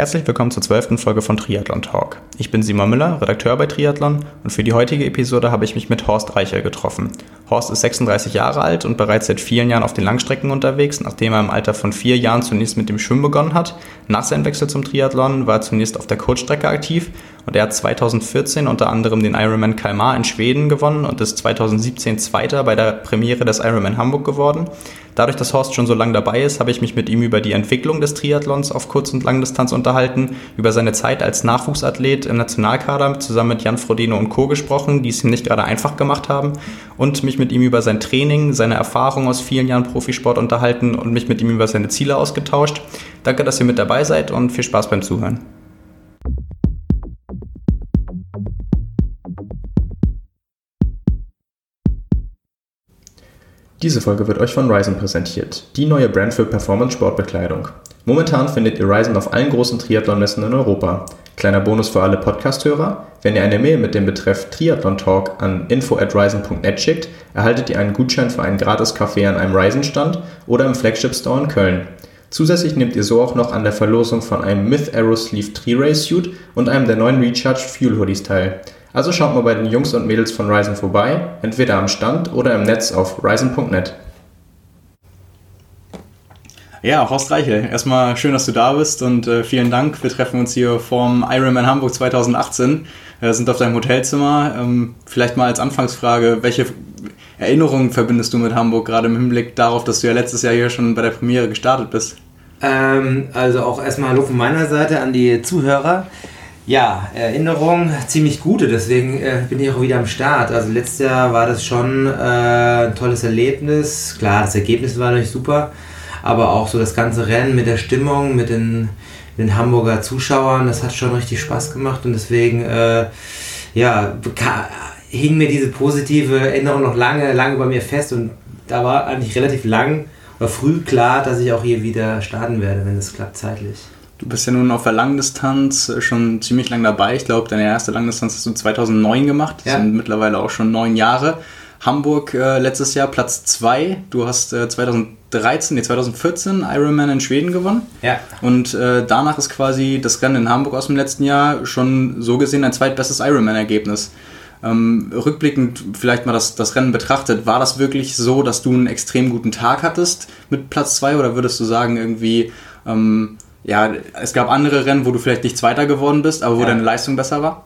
Herzlich willkommen zur zwölften Folge von Triathlon Talk. Ich bin Simon Müller, Redakteur bei Triathlon und für die heutige Episode habe ich mich mit Horst Reicher getroffen. Horst ist 36 Jahre alt und bereits seit vielen Jahren auf den Langstrecken unterwegs, nachdem er im Alter von vier Jahren zunächst mit dem Schwimmen begonnen hat. Nach seinem Wechsel zum Triathlon war er zunächst auf der Kurzstrecke aktiv und er hat 2014 unter anderem den Ironman Kalmar in Schweden gewonnen und ist 2017 Zweiter bei der Premiere des Ironman Hamburg geworden. Dadurch, dass Horst schon so lange dabei ist, habe ich mich mit ihm über die Entwicklung des Triathlons auf Kurz- und Langdistanz unterhalten, über seine Zeit als Nachwuchsathlet im Nationalkader zusammen mit Jan Frodeno und Co. gesprochen, die es ihm nicht gerade einfach gemacht haben und mich mit ihm über sein Training, seine Erfahrung aus vielen Jahren Profisport unterhalten und mich mit ihm über seine Ziele ausgetauscht. Danke, dass ihr mit dabei seid und viel Spaß beim Zuhören. Diese Folge wird euch von Ryzen präsentiert, die neue Brand für Performance-Sportbekleidung. Momentan findet ihr Ryzen auf allen großen Triathlon-Messen in Europa. Kleiner Bonus für alle Podcast-Hörer: Wenn ihr eine Mail mit dem Betreff Triathlon Talk an info at ryzen.net schickt, erhaltet ihr einen Gutschein für einen gratis Kaffee an einem Ryzen-Stand oder im Flagship Store in Köln. Zusätzlich nehmt ihr so auch noch an der Verlosung von einem Myth Aero Sleeve 3 Race Suit und einem der neuen Recharged Fuel Hoodies teil. Also schaut mal bei den Jungs und Mädels von Ryzen vorbei, entweder am Stand oder im Netz auf ryzen.net. Ja, Horst Reichel, erstmal schön, dass du da bist und äh, vielen Dank. Wir treffen uns hier vom Ironman Hamburg 2018, äh, sind auf deinem Hotelzimmer. Ähm, vielleicht mal als Anfangsfrage, welche Erinnerungen verbindest du mit Hamburg, gerade im Hinblick darauf, dass du ja letztes Jahr hier schon bei der Premiere gestartet bist? Ähm, also auch erstmal Hallo von meiner Seite an die Zuhörer. Ja, Erinnerung ziemlich gute, deswegen äh, bin ich auch wieder am Start. Also letztes Jahr war das schon äh, ein tolles Erlebnis. Klar, das Ergebnis war natürlich super, aber auch so das ganze Rennen mit der Stimmung, mit den, den Hamburger Zuschauern, das hat schon richtig Spaß gemacht und deswegen, äh, ja, hing mir diese positive Erinnerung noch lange, lange bei mir fest und da war eigentlich relativ lang oder früh klar, dass ich auch hier wieder starten werde, wenn es klappt zeitlich. Du bist ja nun auf der Langdistanz äh, schon ziemlich lang dabei. Ich glaube, deine erste Langdistanz hast du 2009 gemacht. Das ja. sind mittlerweile auch schon neun Jahre. Hamburg äh, letztes Jahr Platz 2. Du hast äh, 2013, nee, 2014 Ironman in Schweden gewonnen. Ja. Und äh, danach ist quasi das Rennen in Hamburg aus dem letzten Jahr schon so gesehen ein zweitbestes Ironman-Ergebnis. Ähm, rückblickend vielleicht mal das, das Rennen betrachtet, war das wirklich so, dass du einen extrem guten Tag hattest mit Platz 2 oder würdest du sagen, irgendwie, ähm, ja, es gab andere Rennen, wo du vielleicht nicht Zweiter geworden bist, aber wo ja. deine Leistung besser war?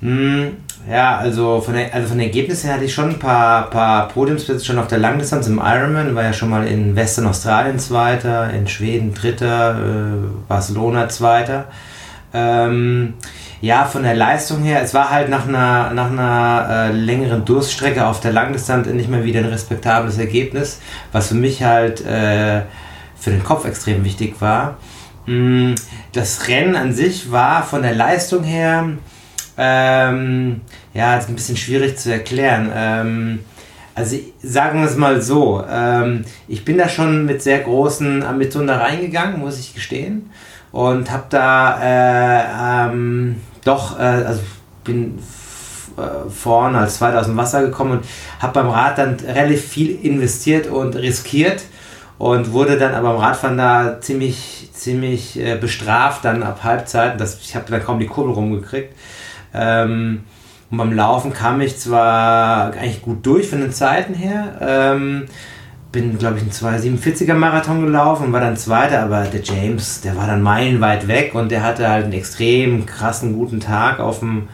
Hm, ja, also von, der, also von den Ergebnissen her hatte ich schon ein paar, paar Podiumsplätze schon auf der Langdistanz im Ironman. War ja schon mal in Western Australien Zweiter, in Schweden Dritter, äh, Barcelona Zweiter. Ähm, ja, von der Leistung her, es war halt nach einer, nach einer äh, längeren Durststrecke auf der Langdistanz endlich mal wieder ein respektables Ergebnis, was für mich halt äh, für den Kopf extrem wichtig war. Mm, das Rennen an sich war von der Leistung her, ähm, ja, ein bisschen schwierig zu erklären. Ähm, also sagen wir es mal so, ähm, ich bin da schon mit sehr großen Ambitionen da reingegangen, muss ich gestehen. Und habe da äh, ähm, doch, äh, also bin äh, vorne als Zweiter aus dem Wasser gekommen und habe beim Rad dann relativ viel investiert und riskiert und wurde dann aber am Radfahren da ziemlich, ziemlich äh, bestraft, dann ab Halbzeit. Das, ich habe dann kaum die Kurbel rumgekriegt. Ähm, und beim Laufen kam ich zwar eigentlich gut durch von den Zeiten her. Ähm, bin, glaube ich, einen 247er Marathon gelaufen und war dann Zweiter, aber der James, der war dann meilenweit weg und der hatte halt einen extrem krassen, guten Tag auf dem,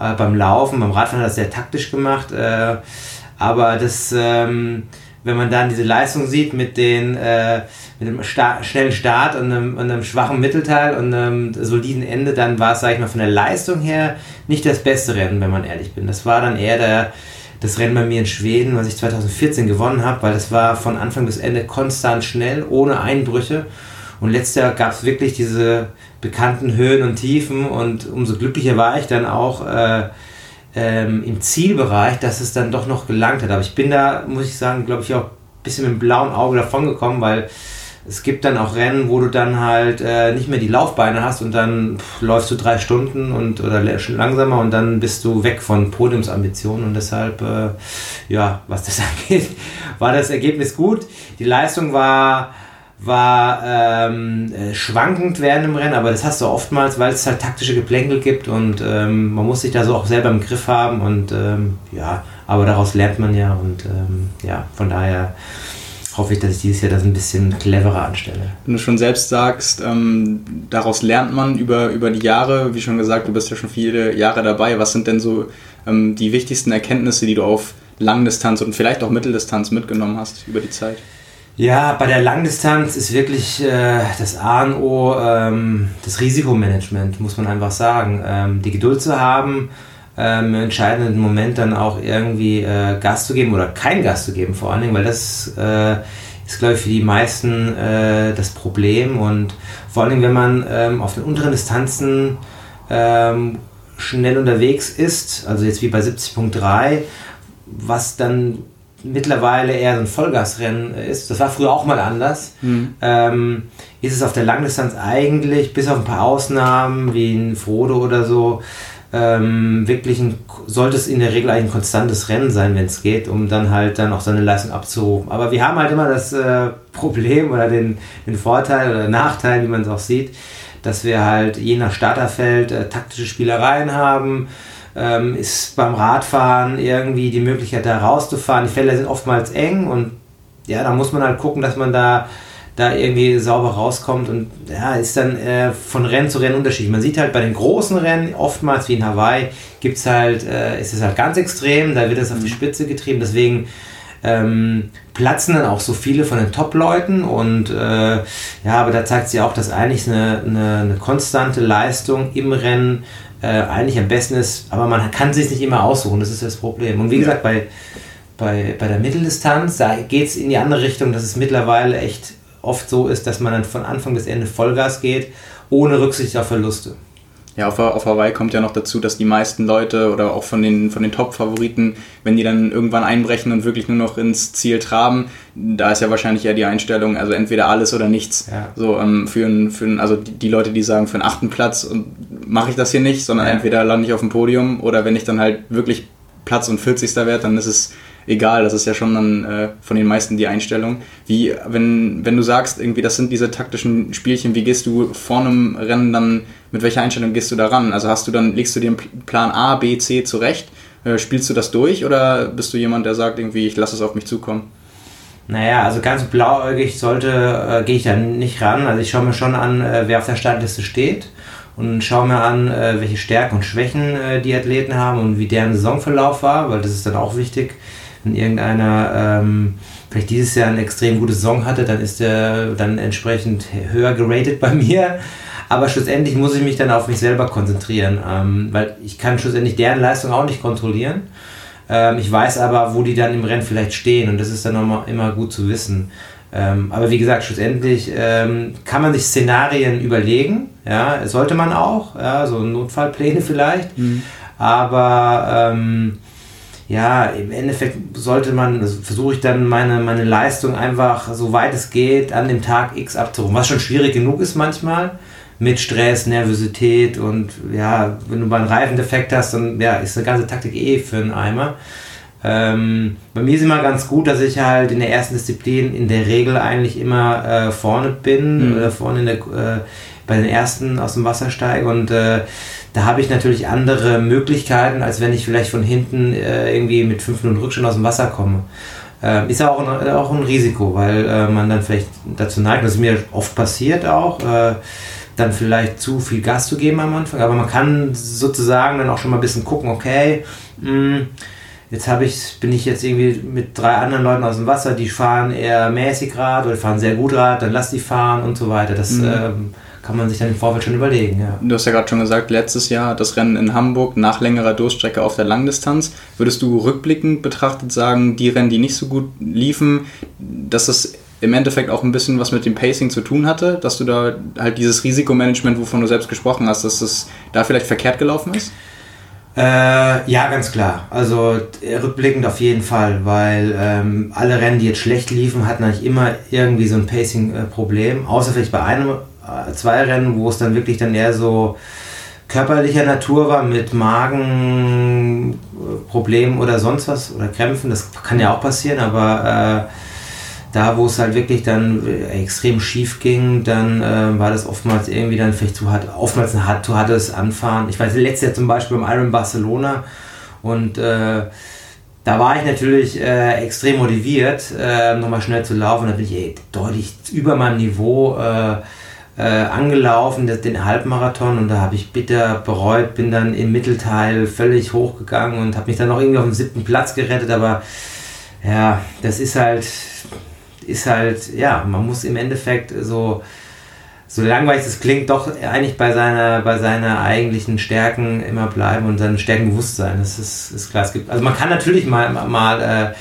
äh, beim Laufen. Beim Radfahren hat er das sehr taktisch gemacht, äh, aber das, ähm, wenn man dann diese Leistung sieht mit, den, äh, mit einem Sta schnellen Start und einem, und einem, schwachen Mittelteil und einem soliden Ende, dann war es, sag ich mal, von der Leistung her nicht das beste Rennen, wenn man ehrlich bin. Das war dann eher der das Rennen bei mir in Schweden, was ich 2014 gewonnen habe, weil das war von Anfang bis Ende konstant schnell, ohne Einbrüche. Und letztes Jahr gab es wirklich diese bekannten Höhen und Tiefen und umso glücklicher war ich dann auch äh, ähm, im Zielbereich, dass es dann doch noch gelangt hat. Aber ich bin da, muss ich sagen, glaube ich auch ein bisschen mit dem blauen Auge davon gekommen, weil es gibt dann auch Rennen, wo du dann halt äh, nicht mehr die Laufbeine hast und dann pff, läufst du drei Stunden und oder langsamer und dann bist du weg von Podiumsambitionen und deshalb, äh, ja, was das angeht, war das Ergebnis gut. Die Leistung war war ähm, äh, schwankend während dem Rennen, aber das hast du oftmals, weil es halt taktische Geplänkel gibt und ähm, man muss sich da so auch selber im Griff haben und ähm, ja, aber daraus lernt man ja und ähm, ja, von daher hoffe ich, dass ich dieses Jahr das ein bisschen cleverer anstelle. Wenn du schon selbst sagst, ähm, daraus lernt man über, über die Jahre, wie schon gesagt, du bist ja schon viele Jahre dabei. Was sind denn so ähm, die wichtigsten Erkenntnisse, die du auf Langdistanz und vielleicht auch Mitteldistanz mitgenommen hast über die Zeit? Ja, bei der Langdistanz ist wirklich äh, das A und O ähm, das Risikomanagement, muss man einfach sagen. Ähm, die Geduld zu haben, ähm, im entscheidenden Moment dann auch irgendwie äh, Gas zu geben oder kein Gas zu geben vor allen Dingen, weil das äh, ist, glaube ich, für die meisten äh, das Problem und vor allen Dingen, wenn man ähm, auf den unteren Distanzen ähm, schnell unterwegs ist, also jetzt wie bei 70.3, was dann mittlerweile eher so ein Vollgasrennen ist, das war früher auch mal anders, mhm. ähm, ist es auf der Langdistanz eigentlich, bis auf ein paar Ausnahmen wie ein Frodo oder so, ähm, wirklich ein, sollte es in der Regel eigentlich ein konstantes Rennen sein, wenn es geht, um dann halt dann auch seine Leistung abzurufen. Aber wir haben halt immer das äh, Problem oder den, den Vorteil oder Nachteil, wie man es auch sieht, dass wir halt je nach Starterfeld äh, taktische Spielereien haben. Ähm, ist beim Radfahren irgendwie die Möglichkeit da rauszufahren. Die Felder sind oftmals eng und ja, da muss man halt gucken, dass man da da irgendwie sauber rauskommt und ja, ist dann äh, von Rennen zu Rennen unterschiedlich. Man sieht halt bei den großen Rennen, oftmals wie in Hawaii, gibt's halt, äh, ist es halt ganz extrem, da wird es auf die mhm. Spitze getrieben, deswegen ähm, platzen dann auch so viele von den Top-Leuten und äh, ja, aber da zeigt sich auch, dass eigentlich eine, eine, eine konstante Leistung im Rennen äh, eigentlich am besten ist, aber man kann es sich nicht immer aussuchen, das ist das Problem. Und wie ja. gesagt, bei, bei, bei der Mitteldistanz, da geht es in die andere Richtung, dass es mittlerweile echt oft so ist, dass man dann von Anfang bis Ende Vollgas geht, ohne Rücksicht auf Verluste. Ja, auf, auf Hawaii kommt ja noch dazu, dass die meisten Leute oder auch von den, von den Top-Favoriten, wenn die dann irgendwann einbrechen und wirklich nur noch ins Ziel traben, da ist ja wahrscheinlich eher die Einstellung, also entweder alles oder nichts. Ja. So ähm, für, für ein, also die, die, Leute, die sagen, für einen achten Platz mache ich das hier nicht, sondern ja. entweder lande ich auf dem Podium oder wenn ich dann halt wirklich Platz und 40. werde, dann ist es egal. Das ist ja schon dann äh, von den meisten die Einstellung. Wie, wenn, wenn du sagst, irgendwie, das sind diese taktischen Spielchen, wie gehst du vor einem Rennen dann, mit welcher Einstellung gehst du da ran? Also hast du dann, legst du einen Plan A, B, C zurecht? Äh, spielst du das durch oder bist du jemand, der sagt irgendwie, ich lasse es auf mich zukommen? Naja, also ganz blauäugig sollte, äh, gehe ich da nicht ran. Also ich schaue mir schon an, äh, wer auf der Startliste steht und schaue mir an, äh, welche Stärken und Schwächen äh, die Athleten haben und wie deren Saisonverlauf war, weil das ist dann auch wichtig wenn irgendeiner ähm, vielleicht dieses Jahr eine extrem gute Saison hatte, dann ist er dann entsprechend höher geratet bei mir. Aber schlussendlich muss ich mich dann auf mich selber konzentrieren, ähm, weil ich kann schlussendlich deren Leistung auch nicht kontrollieren. Ähm, ich weiß aber, wo die dann im Rennen vielleicht stehen und das ist dann immer, immer gut zu wissen. Ähm, aber wie gesagt, schlussendlich ähm, kann man sich Szenarien überlegen, ja, sollte man auch, ja, so Notfallpläne vielleicht. Mhm. Aber ähm, ja, im Endeffekt sollte man, also versuche ich dann meine, meine Leistung einfach, so weit es geht, an dem Tag X abzurufen. Was schon schwierig genug ist manchmal, mit Stress, Nervosität und ja, wenn du mal einen Reifendefekt hast, dann ja, ist eine ganze Taktik eh für einen Eimer. Ähm, bei mir ist immer ganz gut, dass ich halt in der ersten Disziplin in der Regel eigentlich immer äh, vorne bin mhm. oder vorne in der, äh, bei den ersten aus dem Wasser steige und äh, da habe ich natürlich andere Möglichkeiten, als wenn ich vielleicht von hinten äh, irgendwie mit fünf Minuten Rückstand aus dem Wasser komme. Äh, ist ja auch ein, auch ein Risiko, weil äh, man dann vielleicht dazu neigt, das ist mir oft passiert auch, äh, dann vielleicht zu viel Gas zu geben am Anfang. Aber man kann sozusagen dann auch schon mal ein bisschen gucken, okay, mh, hm, jetzt habe ich, bin ich jetzt irgendwie mit drei anderen Leuten aus dem Wasser, die fahren eher mäßig Rad oder fahren sehr gut Rad, dann lass die fahren und so weiter. Das mhm. ähm, kann man sich dann im Vorfeld schon überlegen. Ja. Du hast ja gerade schon gesagt, letztes Jahr das Rennen in Hamburg nach längerer Durststrecke auf der Langdistanz. Würdest du rückblickend betrachtet sagen, die Rennen, die nicht so gut liefen, dass das im Endeffekt auch ein bisschen was mit dem Pacing zu tun hatte, dass du da halt dieses Risikomanagement, wovon du selbst gesprochen hast, dass das da vielleicht verkehrt gelaufen ist? Äh, ja, ganz klar. Also rückblickend auf jeden Fall, weil ähm, alle Rennen, die jetzt schlecht liefen, hatten eigentlich immer irgendwie so ein Pacing-Problem. Außer vielleicht bei einem äh, zwei Rennen, wo es dann wirklich dann eher so körperlicher Natur war mit Magenproblemen oder sonst was oder Krämpfen. Das kann ja auch passieren, aber da, wo es halt wirklich dann extrem schief ging, dann äh, war das oftmals irgendwie dann vielleicht zu hart, oftmals ein hart, zu hartes Anfahren. Ich weiß, letztes Jahr zum Beispiel beim Iron Barcelona und äh, da war ich natürlich äh, extrem motiviert, äh, nochmal schnell zu laufen. Da bin ich ey, deutlich über meinem Niveau äh, äh, angelaufen, den Halbmarathon. Und da habe ich bitter bereut, bin dann im Mittelteil völlig hochgegangen und habe mich dann noch irgendwie auf den siebten Platz gerettet. Aber ja, das ist halt, ist halt, ja, man muss im Endeffekt so so langweilig es klingt, doch eigentlich bei seiner, bei seiner eigentlichen Stärken immer bleiben und seinem Stärkenbewusstsein. Das ist, ist klar. Es gibt, also man kann natürlich mal, mal, äh,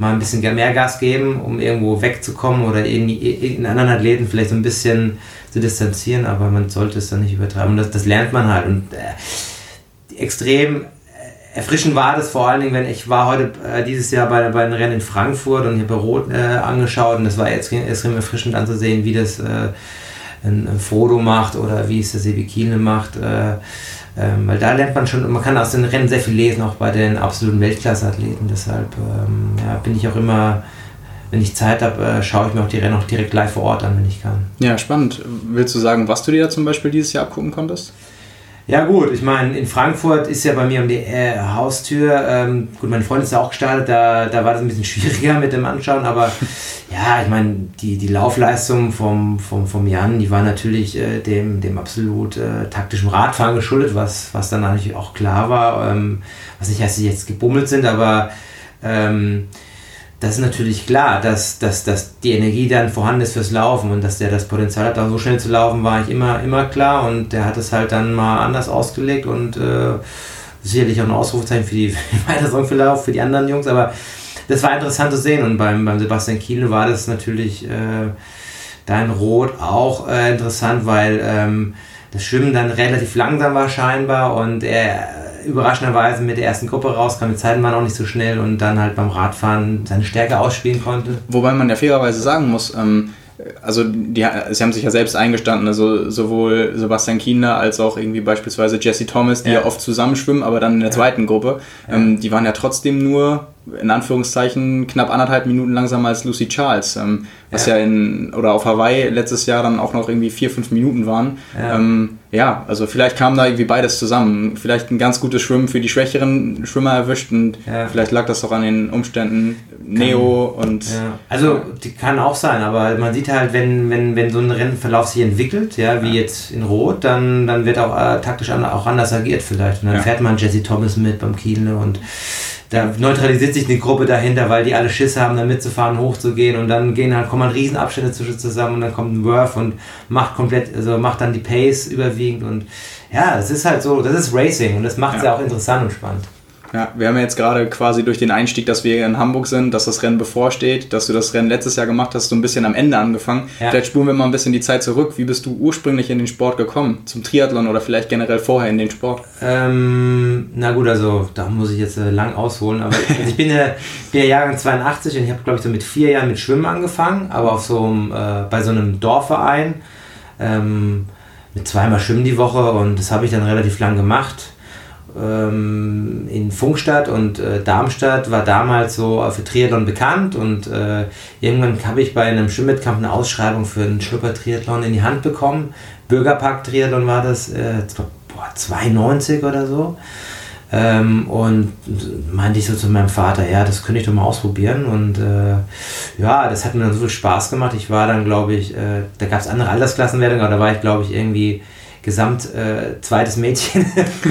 mal ein bisschen mehr Gas geben, um irgendwo wegzukommen oder in, in anderen Athleten vielleicht so ein bisschen zu distanzieren, aber man sollte es dann nicht übertreiben. Und das, das lernt man halt. Und äh, extrem erfrischend war das vor allen Dingen, wenn ich war heute äh, dieses Jahr bei, bei einem Rennen in Frankfurt und habe Rot äh, angeschaut und das war extrem, extrem erfrischend anzusehen, wie das äh, ein, ein Frodo macht oder wie es der Sebi Kiene macht. Äh, ähm, weil da lernt man schon, man kann aus den Rennen sehr viel lesen, auch bei den absoluten Weltklasse-Athleten. Deshalb ähm, ja, bin ich auch immer, wenn ich Zeit habe, äh, schaue ich mir auch die Rennen auch direkt live vor Ort an, wenn ich kann. Ja, spannend. Willst du sagen, was du dir da zum Beispiel dieses Jahr abgucken konntest? Ja gut, ich meine, in Frankfurt ist ja bei mir um die äh, Haustür, ähm, gut, meine Freundin ist ja auch gestartet, da, da war das ein bisschen schwieriger mit dem Anschauen, aber ja, ich meine, die, die Laufleistung vom, vom, vom Jan, die war natürlich äh, dem, dem absolut äh, taktischen Radfahren geschuldet, was, was dann natürlich auch klar war, ähm, was nicht heißt, dass sie jetzt gebummelt sind, aber ähm, das ist natürlich klar, dass, dass, dass die Energie dann vorhanden ist fürs Laufen und dass der das Potenzial hat, da so schnell zu laufen, war ich immer, immer klar und der hat es halt dann mal anders ausgelegt und äh, sicherlich auch ein Ausrufezeichen für die, für die für die anderen Jungs, aber das war interessant zu sehen und beim, beim Sebastian Kiel war das natürlich äh, da Rot auch äh, interessant, weil ähm, das Schwimmen dann relativ langsam war scheinbar und er überraschenderweise mit der ersten Gruppe rauskam. Die Zeiten waren auch nicht so schnell und dann halt beim Radfahren seine Stärke ausspielen konnte. Wobei man ja fairerweise sagen muss, ähm, also die, sie haben sich ja selbst eingestanden, also sowohl Sebastian Kienler als auch irgendwie beispielsweise Jesse Thomas, die ja, ja oft zusammenschwimmen, aber dann in der ja. zweiten Gruppe, ähm, die waren ja trotzdem nur in Anführungszeichen knapp anderthalb Minuten langsamer als Lucy Charles, ähm, was ja. ja. in oder auf Hawaii letztes Jahr dann auch noch irgendwie vier, fünf Minuten waren. Ja. Ähm, ja, also vielleicht kam da irgendwie beides zusammen. Vielleicht ein ganz gutes Schwimmen für die schwächeren Schwimmer erwischt und ja. vielleicht lag das auch an den Umständen Neo kann, und. Also die kann auch sein, aber man sieht halt, wenn, wenn, wenn so ein Rennverlauf sich entwickelt, ja, wie jetzt in Rot, dann, dann wird auch äh, taktisch an, auch anders agiert vielleicht. Und dann fährt man Jesse Thomas mit beim Kiele und da neutralisiert sich eine Gruppe dahinter, weil die alle Schiss haben, da mitzufahren, hochzugehen und dann gehen halt, kommen halt Riesenabstände zwischen zusammen und dann kommt ein Worth und macht komplett, also macht dann die Pace überwiegend und ja, das ist halt so, das ist Racing und das macht es ja. ja auch interessant und spannend. Ja, wir haben jetzt gerade quasi durch den Einstieg, dass wir in Hamburg sind, dass das Rennen bevorsteht, dass du das Rennen letztes Jahr gemacht hast, so ein bisschen am Ende angefangen. Ja. Vielleicht spulen wir mal ein bisschen die Zeit zurück. Wie bist du ursprünglich in den Sport gekommen? Zum Triathlon oder vielleicht generell vorher in den Sport? Ähm, na gut, also da muss ich jetzt äh, lang ausholen. Aber also ich bin, äh, bin ja Jahrgang 82 und ich habe, glaube ich, so mit vier Jahren mit Schwimmen angefangen, aber auf so einem, äh, bei so einem Dorfverein. Ähm, mit zweimal Schwimmen die Woche und das habe ich dann relativ lang gemacht ähm, in Funkstadt und äh, Darmstadt war damals so für Triathlon bekannt und äh, irgendwann habe ich bei einem Schwimmwettkampf eine Ausschreibung für einen Schnupper-Triathlon in die Hand bekommen. Bürgerpark-Triathlon war das, äh, boah, 92 oder so. Ähm, und meinte ich so zu meinem Vater, ja, das könnte ich doch mal ausprobieren. Und äh, ja, das hat mir dann so viel Spaß gemacht. Ich war dann, glaube ich, äh, da gab es andere Altersklassenwertungen, aber da war ich, glaube ich, irgendwie gesamt äh, zweites Mädchen.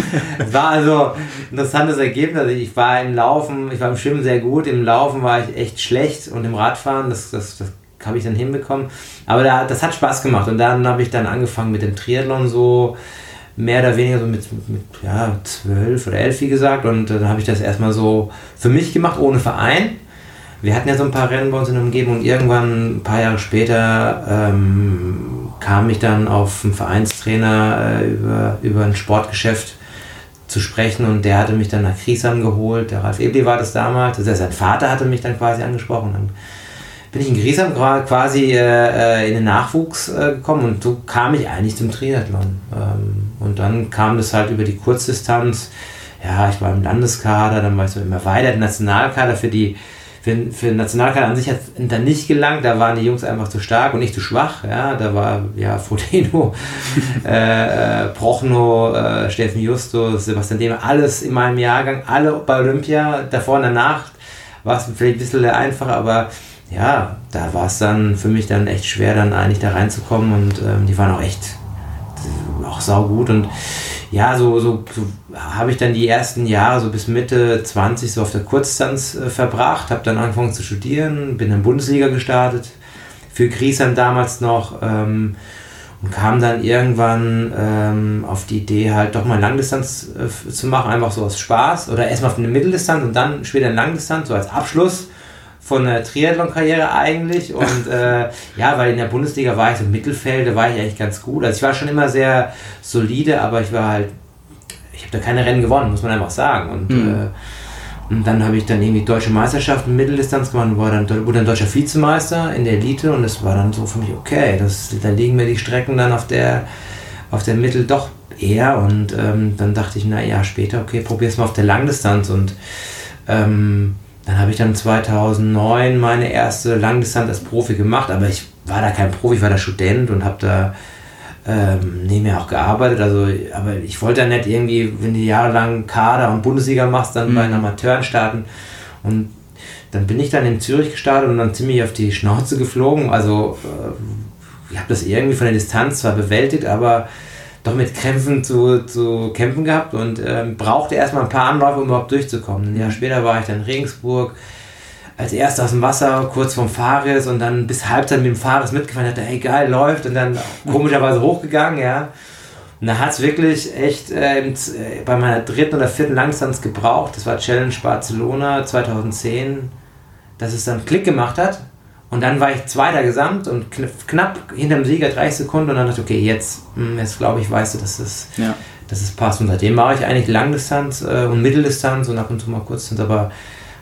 war also ein interessantes Ergebnis. Also ich war im Laufen, ich war im Schwimmen sehr gut, im Laufen war ich echt schlecht und im Radfahren, das, das, das habe ich dann hinbekommen. Aber da, das hat Spaß gemacht und dann habe ich dann angefangen mit dem Triathlon so mehr oder weniger so mit, mit, ja, zwölf oder elf, wie gesagt. Und dann habe ich das erstmal so für mich gemacht, ohne Verein. Wir hatten ja so ein paar Rennen bei uns in der Umgebung und irgendwann, ein paar Jahre später, ähm, kam ich dann auf einen Vereinstrainer äh, über, über ein Sportgeschäft zu sprechen und der hatte mich dann nach Kriesheim geholt. Der Ralf Ebli war das damals. Also sein Vater hatte mich dann quasi angesprochen. Dann bin ich in Griesheim quasi äh, äh, in den Nachwuchs äh, gekommen und so kam ich eigentlich zum Triathlon. Ähm, und dann kam das halt über die Kurzdistanz. Ja, ich war im Landeskader, dann war ich so im erweiterten Nationalkader für die für, für den Nationalkader an sich hat es dann nicht gelangt, da waren die Jungs einfach zu stark und nicht zu schwach. Ja, da war ja Frodeno, äh, Prochno, äh, Steffen Justus, Sebastian Dehmer, alles in meinem Jahrgang, alle bei Olympia, davor und danach war es vielleicht ein bisschen einfacher, aber ja, da war es dann für mich dann echt schwer, dann eigentlich da reinzukommen und ähm, die waren auch echt auch saugut und ja, so, so, so habe ich dann die ersten Jahre so bis Mitte 20 so auf der Kurzdistanz äh, verbracht, habe dann angefangen zu studieren, bin in der Bundesliga gestartet, für Griesheim damals noch ähm, und kam dann irgendwann ähm, auf die Idee halt doch mal Langdistanz äh, zu machen, einfach so aus Spaß oder erstmal auf eine Mitteldistanz und dann später eine Langdistanz, so als Abschluss von der Triathlon-Karriere eigentlich. Und äh, ja, weil in der Bundesliga war ich so im Mittelfeld, da war ich eigentlich ganz gut. Also ich war schon immer sehr solide, aber ich war halt, ich habe da keine Rennen gewonnen, muss man einfach sagen. Und, mhm. äh, und dann habe ich dann irgendwie deutsche Meisterschaft in Mitteldistanz gemacht und war dann, wurde dann deutscher Vizemeister in der Elite und das war dann so für mich, okay, das, da liegen mir die Strecken dann auf der, auf der Mittel doch eher. Und ähm, dann dachte ich, na ja, später, okay, probier's mal auf der Langdistanz und ähm, dann habe ich dann 2009 meine erste Langdistanz als Profi gemacht, aber ich war da kein Profi, ich war da Student und habe da ähm, nebenher auch gearbeitet. Also, aber ich wollte ja nicht irgendwie, wenn du jahrelang Kader und Bundesliga machst, dann mhm. bei den Amateuren starten. Und dann bin ich dann in Zürich gestartet und dann ziemlich auf die Schnauze geflogen. Also äh, ich habe das irgendwie von der Distanz zwar bewältigt, aber doch mit Krämpfen zu, zu kämpfen gehabt und ähm, brauchte erstmal ein paar Anläufe, um überhaupt durchzukommen. Ein Jahr später war ich dann in Regensburg als erster aus dem Wasser, kurz vorm Fahrres und dann bis Halbzeit mit dem Fahrres mitgefahren, dachte, hey geil, läuft und dann komischerweise hochgegangen, ja. Und da hat es wirklich echt äh, bei meiner dritten oder vierten Langdistanz gebraucht, das war Challenge Barcelona 2010, dass es dann Klick gemacht hat und dann war ich Zweiter gesamt und knapp hinter dem Sieger 30 Sekunden und dann dachte ich, okay, jetzt, hm, jetzt glaube ich, weißt du, dass es, ja. dass es passt. Und seitdem mache ich eigentlich Langdistanz äh, und Mitteldistanz und ab und zu mal Kurzdistanz, aber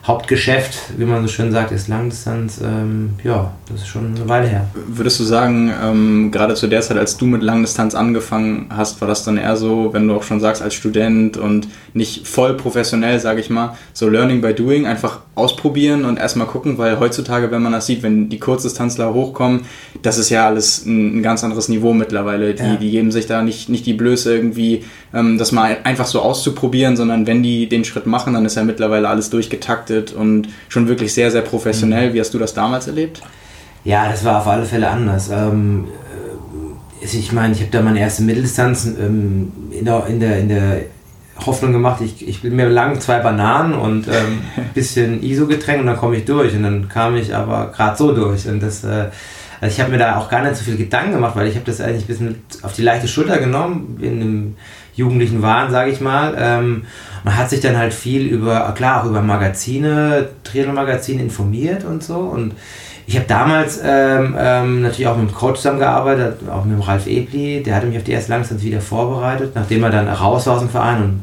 Hauptgeschäft, wie man so schön sagt, ist Langdistanz. Ähm, ja, das ist schon eine Weile her. Würdest du sagen, ähm, gerade zu der Zeit, als du mit Langdistanz angefangen hast, war das dann eher so, wenn du auch schon sagst, als Student und nicht voll professionell, sage ich mal, so Learning by Doing, einfach ausprobieren und erstmal gucken, weil heutzutage, wenn man das sieht, wenn die Kurzdistanzler hochkommen, das ist ja alles ein, ein ganz anderes Niveau mittlerweile. Die, ja. die geben sich da nicht, nicht die Blöße irgendwie, ähm, das mal einfach so auszuprobieren, sondern wenn die den Schritt machen, dann ist ja mittlerweile alles durchgetaktet und schon wirklich sehr, sehr professionell. Mhm. Wie hast du das damals erlebt? Ja, das war auf alle Fälle anders. Ähm, äh, ich meine, ich habe da meine erste Mitteldistanz ähm, in, der, in, der, in der Hoffnung gemacht, ich, ich will mir lang zwei Bananen und ähm, ein bisschen ISO-Getränk und dann komme ich durch. Und dann kam ich aber gerade so durch. Und das, äh, also ich habe mir da auch gar nicht so viel Gedanken gemacht, weil ich habe das eigentlich ein bisschen auf die leichte Schulter genommen, in einem jugendlichen Wahn, sage ich mal. Ähm, man hat sich dann halt viel über, klar, auch über Magazine, Triathlon-Magazine informiert und so. Und ich habe damals ähm, ähm, natürlich auch mit dem Coach zusammengearbeitet, auch mit dem Ralf Ebli, der hatte mich auf die erste Langdistanz wieder vorbereitet, nachdem er dann raus war aus dem Verein und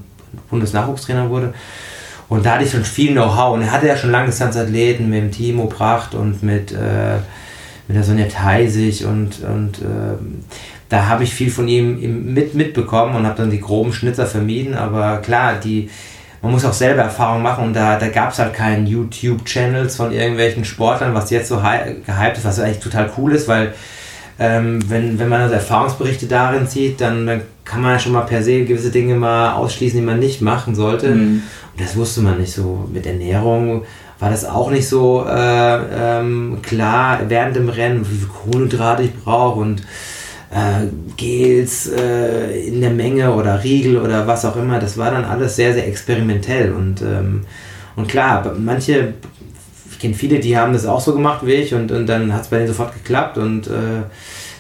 Bundesnachwuchstrainer wurde. Und da hatte ich schon viel Know-how. Und er hatte ja schon Langdistanzathleten mit dem Timo Pracht und mit, äh, mit der Sonja Theisig. Und, und äh, da habe ich viel von ihm mit, mitbekommen und habe dann die groben Schnitzer vermieden, aber klar, die man muss auch selber Erfahrung machen und da, da gab es halt keinen YouTube-Channels von irgendwelchen Sportlern, was jetzt so gehypt ist, was eigentlich total cool ist, weil ähm, wenn, wenn man also Erfahrungsberichte darin zieht, dann, dann kann man ja schon mal per se gewisse Dinge mal ausschließen, die man nicht machen sollte. Mhm. Und das wusste man nicht so. Mit Ernährung war das auch nicht so äh, ähm, klar während dem Rennen, wie viel Kohlenhydrate ich brauche und äh, Gels äh, in der Menge oder Riegel oder was auch immer. Das war dann alles sehr, sehr experimentell. Und, ähm, und klar, manche, ich kenne viele, die haben das auch so gemacht wie ich und, und dann hat es bei denen sofort geklappt und äh,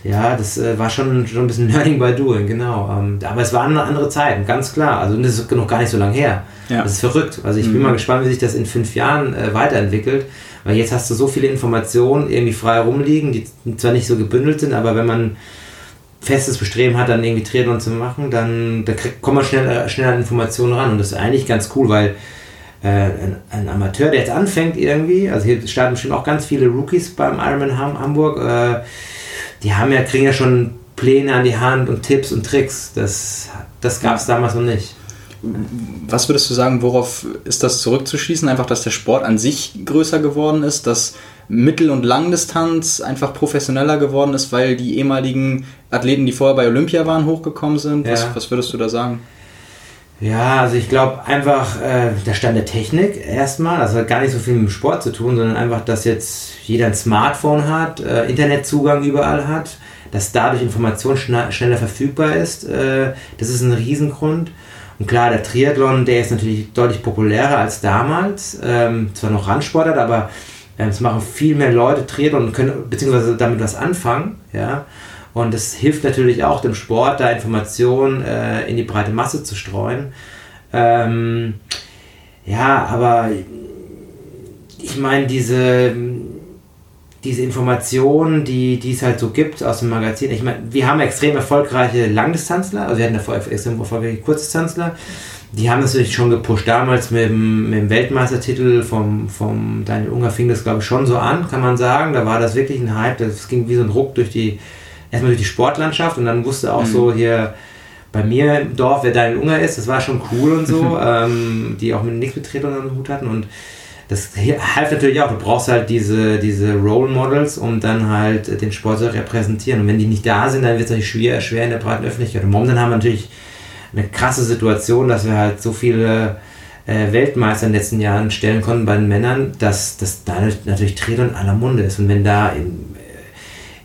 ja, das äh, war schon, schon ein bisschen Learning by Doing, genau. Ähm, aber es waren andere Zeiten, ganz klar. Also das ist noch gar nicht so lange her. Ja. Das ist verrückt. Also ich mhm. bin mal gespannt, wie sich das in fünf Jahren äh, weiterentwickelt. Weil jetzt hast du so viele Informationen irgendwie frei rumliegen, die zwar nicht so gebündelt sind, aber wenn man festes Bestreben hat, dann irgendwie Triathlon zu machen, dann da kommt man schnell, schnell an Informationen ran. Und das ist eigentlich ganz cool, weil äh, ein, ein, Amateur, der jetzt anfängt irgendwie, also hier starten bestimmt auch ganz viele Rookies beim Ironman Hamburg, äh, die haben ja, kriegen ja schon Pläne an die Hand und Tipps und Tricks. Das, das gab es damals noch nicht. Was würdest du sagen, worauf ist das zurückzuschließen? Einfach, dass der Sport an sich größer geworden ist, dass Mittel- und Langdistanz einfach professioneller geworden ist, weil die ehemaligen Athleten, die vorher bei Olympia waren, hochgekommen sind? Ja. Was, was würdest du da sagen? Ja, also ich glaube einfach äh, der Stand der Technik erstmal, das hat gar nicht so viel mit dem Sport zu tun, sondern einfach, dass jetzt jeder ein Smartphone hat, äh, Internetzugang überall hat, dass dadurch Information schneller verfügbar ist. Äh, das ist ein Riesengrund. Und klar, der Triathlon, der ist natürlich deutlich populärer als damals. Ähm, zwar noch Randsportart, aber es machen viel mehr Leute Triathlon und können beziehungsweise damit was anfangen. Ja. Und es hilft natürlich auch dem Sport, da Informationen äh, in die breite Masse zu streuen. Ähm, ja, aber ich meine, diese, diese Informationen, die, die es halt so gibt aus dem Magazin, ich meine, wir haben extrem erfolgreiche Langdistanzler, also wir hatten davor extrem erfolgreiche Kurzdistanzler. Die haben natürlich schon gepusht. Damals mit dem, mit dem Weltmeistertitel vom, vom Daniel Unger fing das, glaube ich, schon so an, kann man sagen. Da war das wirklich ein Hype. Das ging wie so ein Ruck durch die, erstmal durch die Sportlandschaft und dann wusste auch mhm. so hier bei mir im Dorf, wer Daniel Unger ist, das war schon cool und so, ähm, die auch mit nichts mit Triathlon am Hut hatten und das half natürlich auch. Du brauchst halt diese, diese Role Models, um dann halt den Sport zu repräsentieren. Und wenn die nicht da sind, dann wird es natürlich schwer, schwer in der breiten Öffentlichkeit. Und momentan haben wir natürlich eine krasse Situation, dass wir halt so viele äh, Weltmeister in den letzten Jahren stellen konnten bei den Männern, dass das da natürlich in aller Munde ist. Und wenn da in,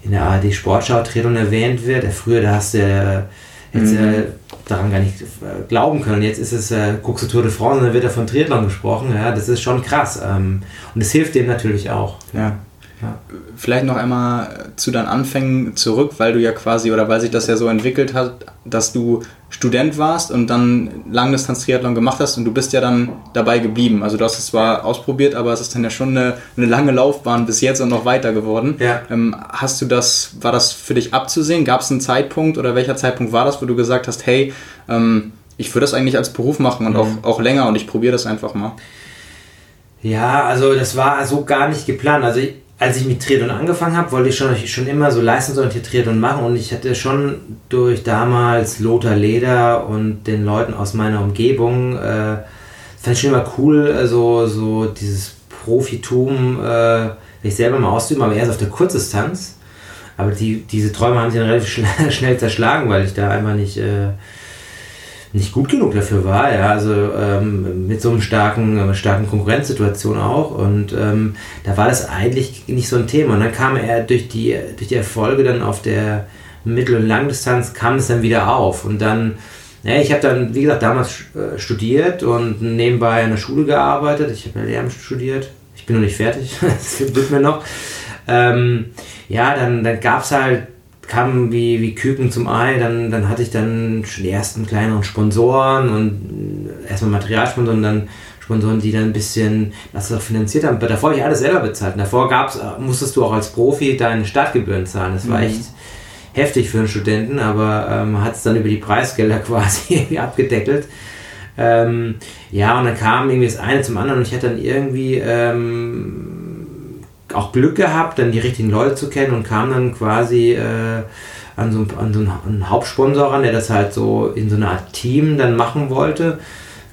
in der ARD Sportschau Triathlon erwähnt wird. Früher, da hast du jetzt mhm. äh, daran gar nicht äh, glauben können. Jetzt ist es, äh, guckst du Tour de France und dann wird da von Triathlon gesprochen. Ja, das ist schon krass. Ähm, und es hilft dem natürlich auch. Ja. Ja. Vielleicht noch einmal zu deinen Anfängen zurück, weil du ja quasi oder weil sich das ja so entwickelt hat, dass du Student warst und dann Langdistanz-Triathlon gemacht hast und du bist ja dann dabei geblieben. Also du hast es zwar ausprobiert, aber es ist dann ja schon eine, eine lange Laufbahn bis jetzt und noch weiter geworden. Ja. Ähm, hast du das, war das für dich abzusehen? Gab es einen Zeitpunkt oder welcher Zeitpunkt war das, wo du gesagt hast, hey, ähm, ich würde das eigentlich als Beruf machen und mhm. auch, auch länger und ich probiere das einfach mal? Ja, also das war so gar nicht geplant. Also ich, als ich mit Triathlon angefangen habe, wollte ich schon, schon immer so leistungsorientiert Triathlon machen und ich hatte schon durch damals Lothar Leder und den Leuten aus meiner Umgebung, äh, fand ich schon immer cool, also so dieses Profitum, äh, ich selber mal auszuüben, aber erst auf der Kurzdistanz. Aber die, diese Träume haben sich dann relativ schnell, schnell zerschlagen, weil ich da einfach nicht... Äh, nicht gut genug dafür war, ja, also ähm, mit so einem starken, äh, starken Konkurrenzsituation auch. Und ähm, da war das eigentlich nicht so ein Thema. Und dann kam er durch die, durch die Erfolge dann auf der Mittel- und Langdistanz kam es dann wieder auf. Und dann, ja, ich habe dann, wie gesagt, damals äh, studiert und nebenbei in der Schule gearbeitet, ich habe Lehramt studiert, ich bin noch nicht fertig, das wird mir noch, ähm, ja, dann, dann gab es halt kam wie, wie Küken zum Ei, dann, dann hatte ich dann schon die ersten kleineren Sponsoren und erstmal Materialsponsoren und dann Sponsoren, die dann ein bisschen das auch finanziert haben. Aber davor habe ich alles selber bezahlt. davor gab's, musstest du auch als Profi deine Startgebühren zahlen. Das war mhm. echt heftig für einen Studenten, aber ähm, hat es dann über die Preisgelder quasi abgedeckelt. Ähm, ja, und dann kam irgendwie das eine zum anderen und ich hatte dann irgendwie ähm, auch Glück gehabt, dann die richtigen Leute zu kennen und kam dann quasi äh, an so, an so einen Hauptsponsor ran, der das halt so in so einer Art Team dann machen wollte.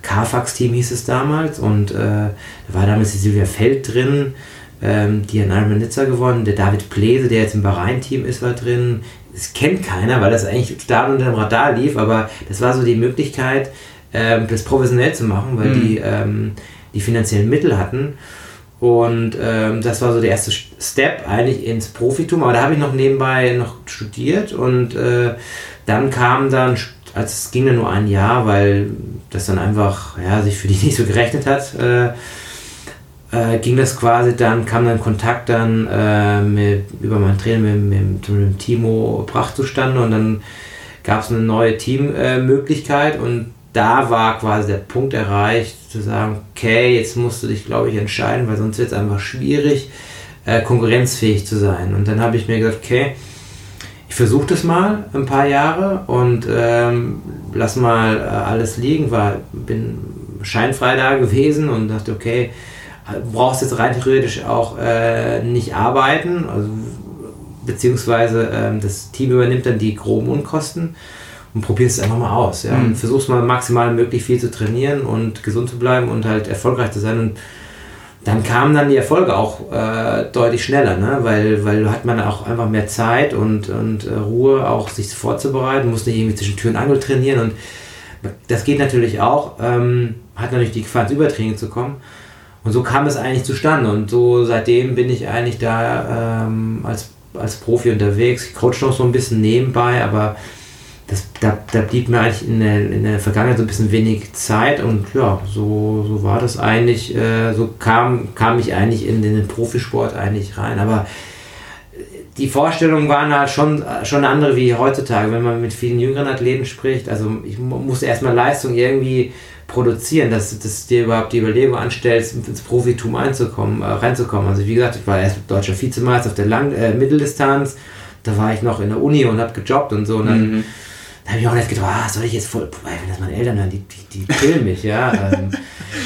Carfax-Team hieß es damals und äh, da war damals die Silvia Feld drin, ähm, die an Ironman Nizza gewonnen, der David Plese, der jetzt im Bahrain-Team ist, war drin. Das kennt keiner, weil das eigentlich total unter dem Radar lief, aber das war so die Möglichkeit, ähm, das professionell zu machen, weil mhm. die ähm, die finanziellen Mittel hatten. Und ähm, das war so der erste Step eigentlich ins Profitum. Aber da habe ich noch nebenbei noch studiert und äh, dann kam dann, also es ging dann nur ein Jahr, weil das dann einfach ja, sich für die nicht so gerechnet hat, äh, äh, ging das quasi dann, kam dann Kontakt dann äh, mit, über meinen Trainer mit, mit, mit Timo Pracht zustande und dann gab es eine neue Teammöglichkeit und da war quasi der Punkt erreicht, zu sagen, okay, jetzt musst du dich, glaube ich, entscheiden, weil sonst wird es einfach schwierig, äh, konkurrenzfähig zu sein. Und dann habe ich mir gesagt, okay, ich versuche das mal ein paar Jahre und ähm, lass mal äh, alles liegen, war, bin scheinfrei da gewesen und dachte, okay, brauchst jetzt rein theoretisch auch äh, nicht arbeiten, also, beziehungsweise ähm, das Team übernimmt dann die groben Unkosten. Und probierst es einfach mal aus. Ja? Mhm. Und versuchst mal maximal möglich viel zu trainieren und gesund zu bleiben und halt erfolgreich zu sein. Und dann kamen dann die Erfolge auch äh, deutlich schneller, ne? weil, weil hat man auch einfach mehr Zeit und, und äh, Ruhe, auch sich vorzubereiten, muss nicht irgendwie zwischen Tür und Angel trainieren und das geht natürlich auch, ähm, hat natürlich die Gefahr ins Übertraining zu kommen. Und so kam es eigentlich zustande und so seitdem bin ich eigentlich da ähm, als, als Profi unterwegs. Ich coach noch so ein bisschen nebenbei, aber das, da, da blieb mir eigentlich in der, in der Vergangenheit so ein bisschen wenig Zeit und ja, so, so war das eigentlich, äh, so kam, kam ich eigentlich in, in den Profisport eigentlich rein. Aber die Vorstellungen waren halt schon, schon andere wie heutzutage, wenn man mit vielen jüngeren Athleten spricht. Also ich musste erstmal Leistung irgendwie produzieren, dass, dass dir überhaupt die Überlegung anstellst, ins Profitum einzukommen, äh, reinzukommen. Also wie gesagt, ich war erst deutscher Vizemeister auf der Lang äh, Mitteldistanz, da war ich noch in der Uni und habe gejobbt und so. Und dann, mhm da habe ich auch nicht gedacht, ah, soll ich jetzt voll, wenn das meine Eltern hören, die, die, die killen mich, ja. ähm,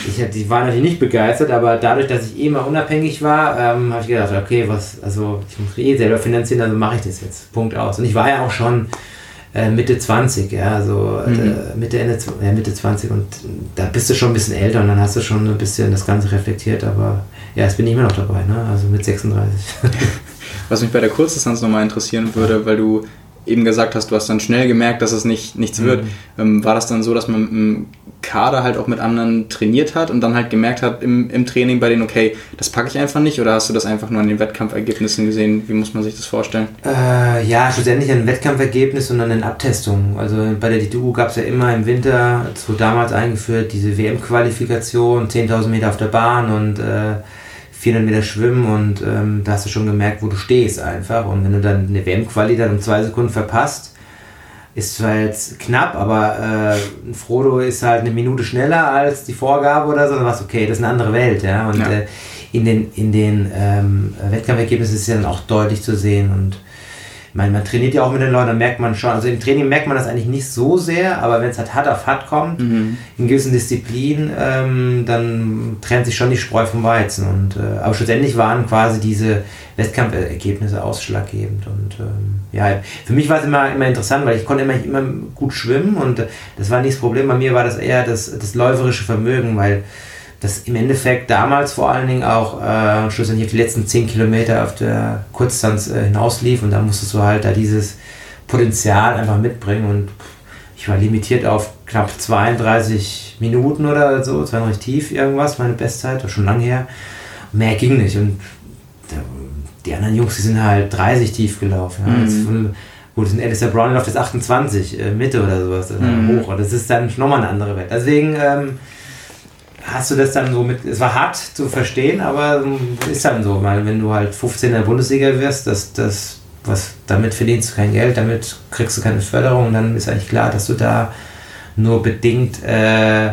ich, die waren natürlich nicht begeistert, aber dadurch, dass ich eh mal unabhängig war, ähm, habe ich gedacht, okay, was, also ich muss eh selber finanzieren, also mache ich das jetzt. Punkt aus. Und ich war ja auch schon äh, Mitte 20, ja, also mhm. äh, Mitte, Ende, äh, Mitte 20 und da bist du schon ein bisschen älter und dann hast du schon ein bisschen das Ganze reflektiert, aber ja, jetzt bin ich immer noch dabei, ne? also mit 36. Was mich bei der Kurzdistanz nochmal interessieren würde, weil du eben gesagt hast, du hast dann schnell gemerkt, dass es nicht, nichts mhm. wird. Ähm, war das dann so, dass man im Kader halt auch mit anderen trainiert hat und dann halt gemerkt hat im, im Training bei denen, okay, das packe ich einfach nicht oder hast du das einfach nur an den Wettkampfergebnissen gesehen? Wie muss man sich das vorstellen? Äh, ja, schlussendlich ein Wettkampfergebnis und dann eine Abtestung. Also bei der DTU gab es ja immer im Winter, so damals eingeführt, diese WM-Qualifikation, 10.000 Meter auf der Bahn und äh, 400 Meter schwimmen und ähm, da hast du schon gemerkt, wo du stehst einfach. Und wenn du dann eine WM-Quali dann um zwei Sekunden verpasst, ist zwar jetzt knapp, aber äh, Frodo ist halt eine Minute schneller als die Vorgabe oder so, dann warst du, okay, das ist eine andere Welt, ja. Und ja. Äh, in den, in den ähm, Wettkampfergebnissen ist es dann auch deutlich zu sehen und meine, man trainiert ja auch mit den Leuten, da merkt man schon, also im Training merkt man das eigentlich nicht so sehr, aber wenn es halt hart auf hart kommt, mhm. in gewissen Disziplinen, ähm, dann trennt sich schon die Spreu vom Weizen. Und, äh, aber schlussendlich waren quasi diese Wettkampfergebnisse ausschlaggebend. Und ähm, ja, für mich war es immer, immer interessant, weil ich konnte immer, immer gut schwimmen und äh, das war nicht das Problem. Bei mir war das eher das, das läuferische Vermögen, weil das im Endeffekt damals vor allen Dingen auch äh, schlussendlich auf die letzten 10 Kilometer auf der Kurzdistanz äh, hinauslief und da musstest du halt da dieses Potenzial einfach mitbringen und ich war limitiert auf knapp 32 Minuten oder so, es war noch nicht tief irgendwas, meine Bestzeit, war schon lange her. Mehr ging nicht und die anderen Jungs, die sind halt 30 tief gelaufen. Ja. Mhm. Gut, ein Alistair Brown läuft jetzt 28, äh, Mitte oder sowas, mhm. hoch. Das ist dann nochmal eine andere Welt. Deswegen ähm, hast du das dann so mit, es war hart zu verstehen, aber ist dann so, weil wenn du halt 15 in der Bundesliga wirst, das, das, was, damit verdienst du kein Geld, damit kriegst du keine Förderung, dann ist eigentlich klar, dass du da nur bedingt äh,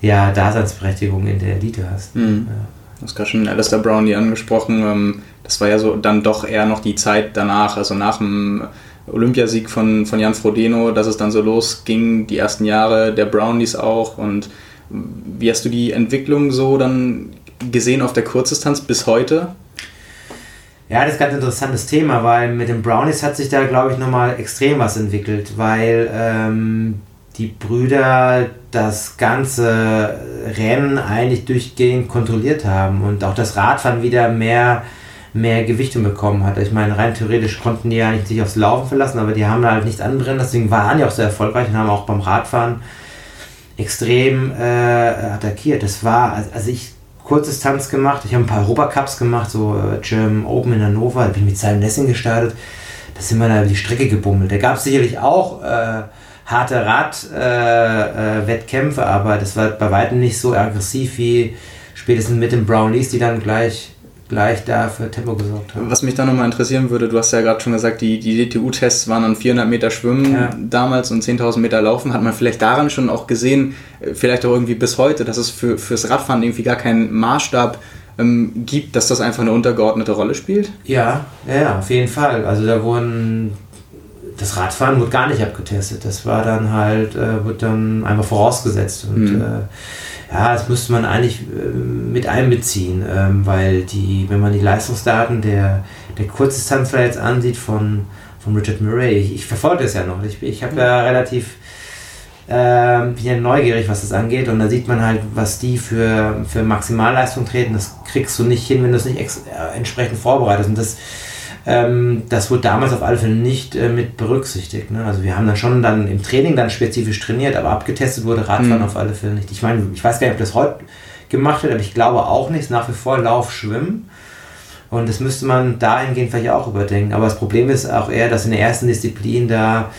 ja, Daseinsberechtigung in der Elite hast. Mhm. Ja. Du hast gerade schon Alistair Brownlee angesprochen. Ähm, das war ja so dann doch eher noch die Zeit danach, also nach dem Olympiasieg von, von Jan Frodeno, dass es dann so losging, die ersten Jahre der Brownies auch und wie hast du die Entwicklung so dann gesehen auf der Kurzdistanz bis heute? Ja, das ist ein ganz interessantes Thema, weil mit den Brownies hat sich da, glaube ich, nochmal extrem was entwickelt, weil ähm, die Brüder das ganze Rennen eigentlich durchgehend kontrolliert haben und auch das Radfahren wieder mehr, mehr Gewichtung bekommen hat. Ich meine, rein theoretisch konnten die ja nicht sich aufs Laufen verlassen, aber die haben da halt nichts anbrennen, deswegen waren die auch sehr erfolgreich und haben auch beim Radfahren extrem äh, attackiert. Das war, also ich Kurzdistanz gemacht, ich habe ein paar Europacups gemacht, so äh, German Open in Hannover, da bin ich mit Simon Lessing gestartet, da sind wir da über die Strecke gebummelt. Da gab es sicherlich auch äh, harte Rad-Wettkämpfe, äh, äh aber das war bei weitem nicht so aggressiv wie spätestens mit den Brownies, die dann gleich gleich da für Tempo gesorgt haben. Was mich da nochmal interessieren würde, du hast ja gerade schon gesagt, die, die DTU-Tests waren dann 400 Meter Schwimmen ja. damals und 10.000 Meter Laufen. Hat man vielleicht daran schon auch gesehen, äh, vielleicht auch irgendwie bis heute, dass es für, fürs Radfahren irgendwie gar keinen Maßstab ähm, gibt, dass das einfach eine untergeordnete Rolle spielt? Ja, ja, auf jeden Fall. Also da wurden das Radfahren wurde gar nicht abgetestet. Das war dann halt, äh, wird dann einfach vorausgesetzt. Und mhm. äh, ja, das müsste man eigentlich äh, mit einbeziehen, ähm, weil die, wenn man die Leistungsdaten der, der Kurzdistanzler jetzt ansieht von von Richard Murray. Ich, ich verfolge das ja noch. Ich, ich habe ja relativ äh, bin ja neugierig, was das angeht. Und da sieht man halt, was die für, für Maximalleistung treten. Das kriegst du nicht hin, wenn du es nicht ex äh, entsprechend vorbereitest. Und das, ähm, das wurde damals auf alle Fälle nicht äh, mit berücksichtigt. Ne? Also wir haben dann schon dann im Training dann spezifisch trainiert, aber abgetestet wurde Radfahren mhm. auf alle Fälle nicht. Ich meine, ich weiß gar nicht, ob das heute gemacht wird, aber ich glaube auch nicht. Nach wie vor Lauf, Schwimmen. Und das müsste man dahingehend vielleicht auch überdenken. Aber das Problem ist auch eher, dass in der ersten Disziplin da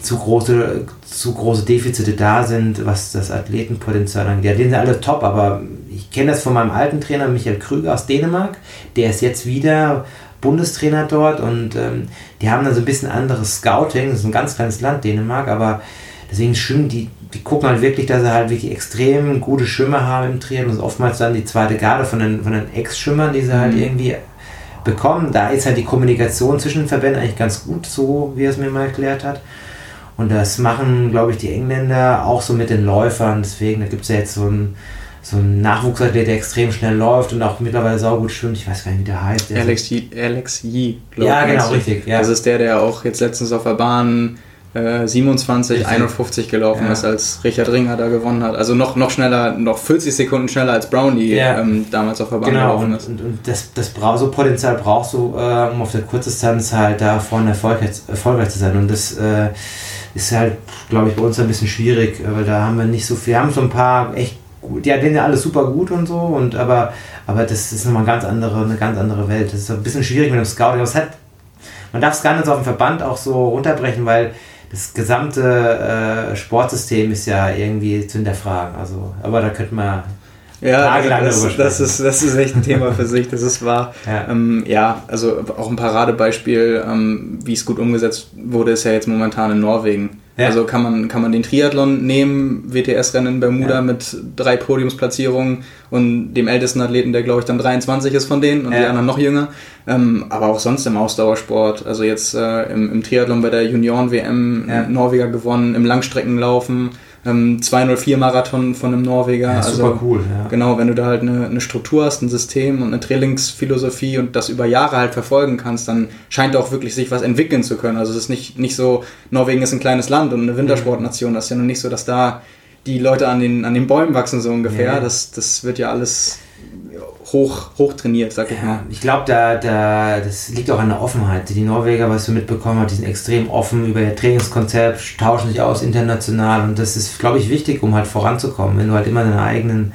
zu große, zu große Defizite da sind, was das Athletenpotenzial angeht. Die sind alle top, aber ich kenne das von meinem alten Trainer Michael Krüger aus Dänemark. Der ist jetzt wieder Bundestrainer dort und ähm, die haben dann so ein bisschen anderes Scouting. Das ist ein ganz kleines Land, Dänemark, aber deswegen schwimmen die, die gucken halt wirklich, dass sie halt wirklich extrem gute Schwimmer haben im Triathlon. Das ist oftmals dann die zweite Garde von den, von den Ex-Schwimmern, die sie halt mhm. irgendwie bekommen. Da ist halt die Kommunikation zwischen den Verbänden eigentlich ganz gut, so wie er es mir mal erklärt hat. Und das machen, glaube ich, die Engländer auch so mit den Läufern. Deswegen, da gibt es ja jetzt so einen, so einen Nachwuchsathlet, der extrem schnell läuft und auch mittlerweile saugut schwimmt. Ich weiß gar nicht, wie der heißt. Alex Yee, Alex Yee Ja, genau, richtig. Ja. Das ist der, der auch jetzt letztens auf der Bahn 27, äh, 51 gelaufen ja. ist, als Richard Ringer da gewonnen hat. Also noch, noch schneller, noch 40 Sekunden schneller als Brownie ja. ähm, damals auf der Bahn genau. gelaufen ist. Und, und, und das, das so Potenzial brauchst du, äh, um auf der Kurzdistanz halt da vorne erfolgreich, erfolgreich zu sein. Und das äh, ist halt, glaube ich, bei uns ein bisschen schwierig, weil da haben wir nicht so viel. Wir haben so ein paar echt gut, ja, denen ja alles super gut und so, und aber, aber das ist nochmal eine ganz andere, eine ganz andere Welt. Das ist ein bisschen schwierig mit dem Scouting. Das hat, man darf es gar nicht so auf dem Verband auch so runterbrechen, weil das gesamte äh, Sportsystem ist ja irgendwie zu hinterfragen. Also, aber da könnte man ja, tagelang das, das ist, das ist echt ein Thema für sich, das ist wahr. Ja, ähm, ja also auch ein Paradebeispiel, ähm, wie es gut umgesetzt wurde, ist ja jetzt momentan in Norwegen. Ja. Also kann man, kann man den Triathlon nehmen, WTS-Rennen in Bermuda ja. mit drei Podiumsplatzierungen und dem ältesten Athleten, der glaube ich dann 23 ist von denen und ja. die anderen noch jünger. Ähm, aber auch sonst im Ausdauersport. Also jetzt äh, im, im Triathlon bei der Junioren-WM Norweger gewonnen, im Langstreckenlaufen ähm, 204 Marathon von einem Norweger. Ja, super also, cool, ja. Genau, wenn du da halt eine, eine, Struktur hast, ein System und eine Trainingsphilosophie und das über Jahre halt verfolgen kannst, dann scheint auch wirklich sich was entwickeln zu können. Also es ist nicht, nicht so, Norwegen ist ein kleines Land und eine Wintersportnation. Das ist ja noch nicht so, dass da die Leute an den, an den Bäumen wachsen, so ungefähr. Ja. Das, das wird ja alles hoch, hoch trainiert, sag ich mal. Ich glaube, da, da, das liegt auch an der Offenheit. Die Norweger, was wir mitbekommen haben, die sind extrem offen über ihr Trainingskonzept, tauschen sich aus international und das ist, glaube ich, wichtig, um halt voranzukommen. Wenn du halt immer deine eigenen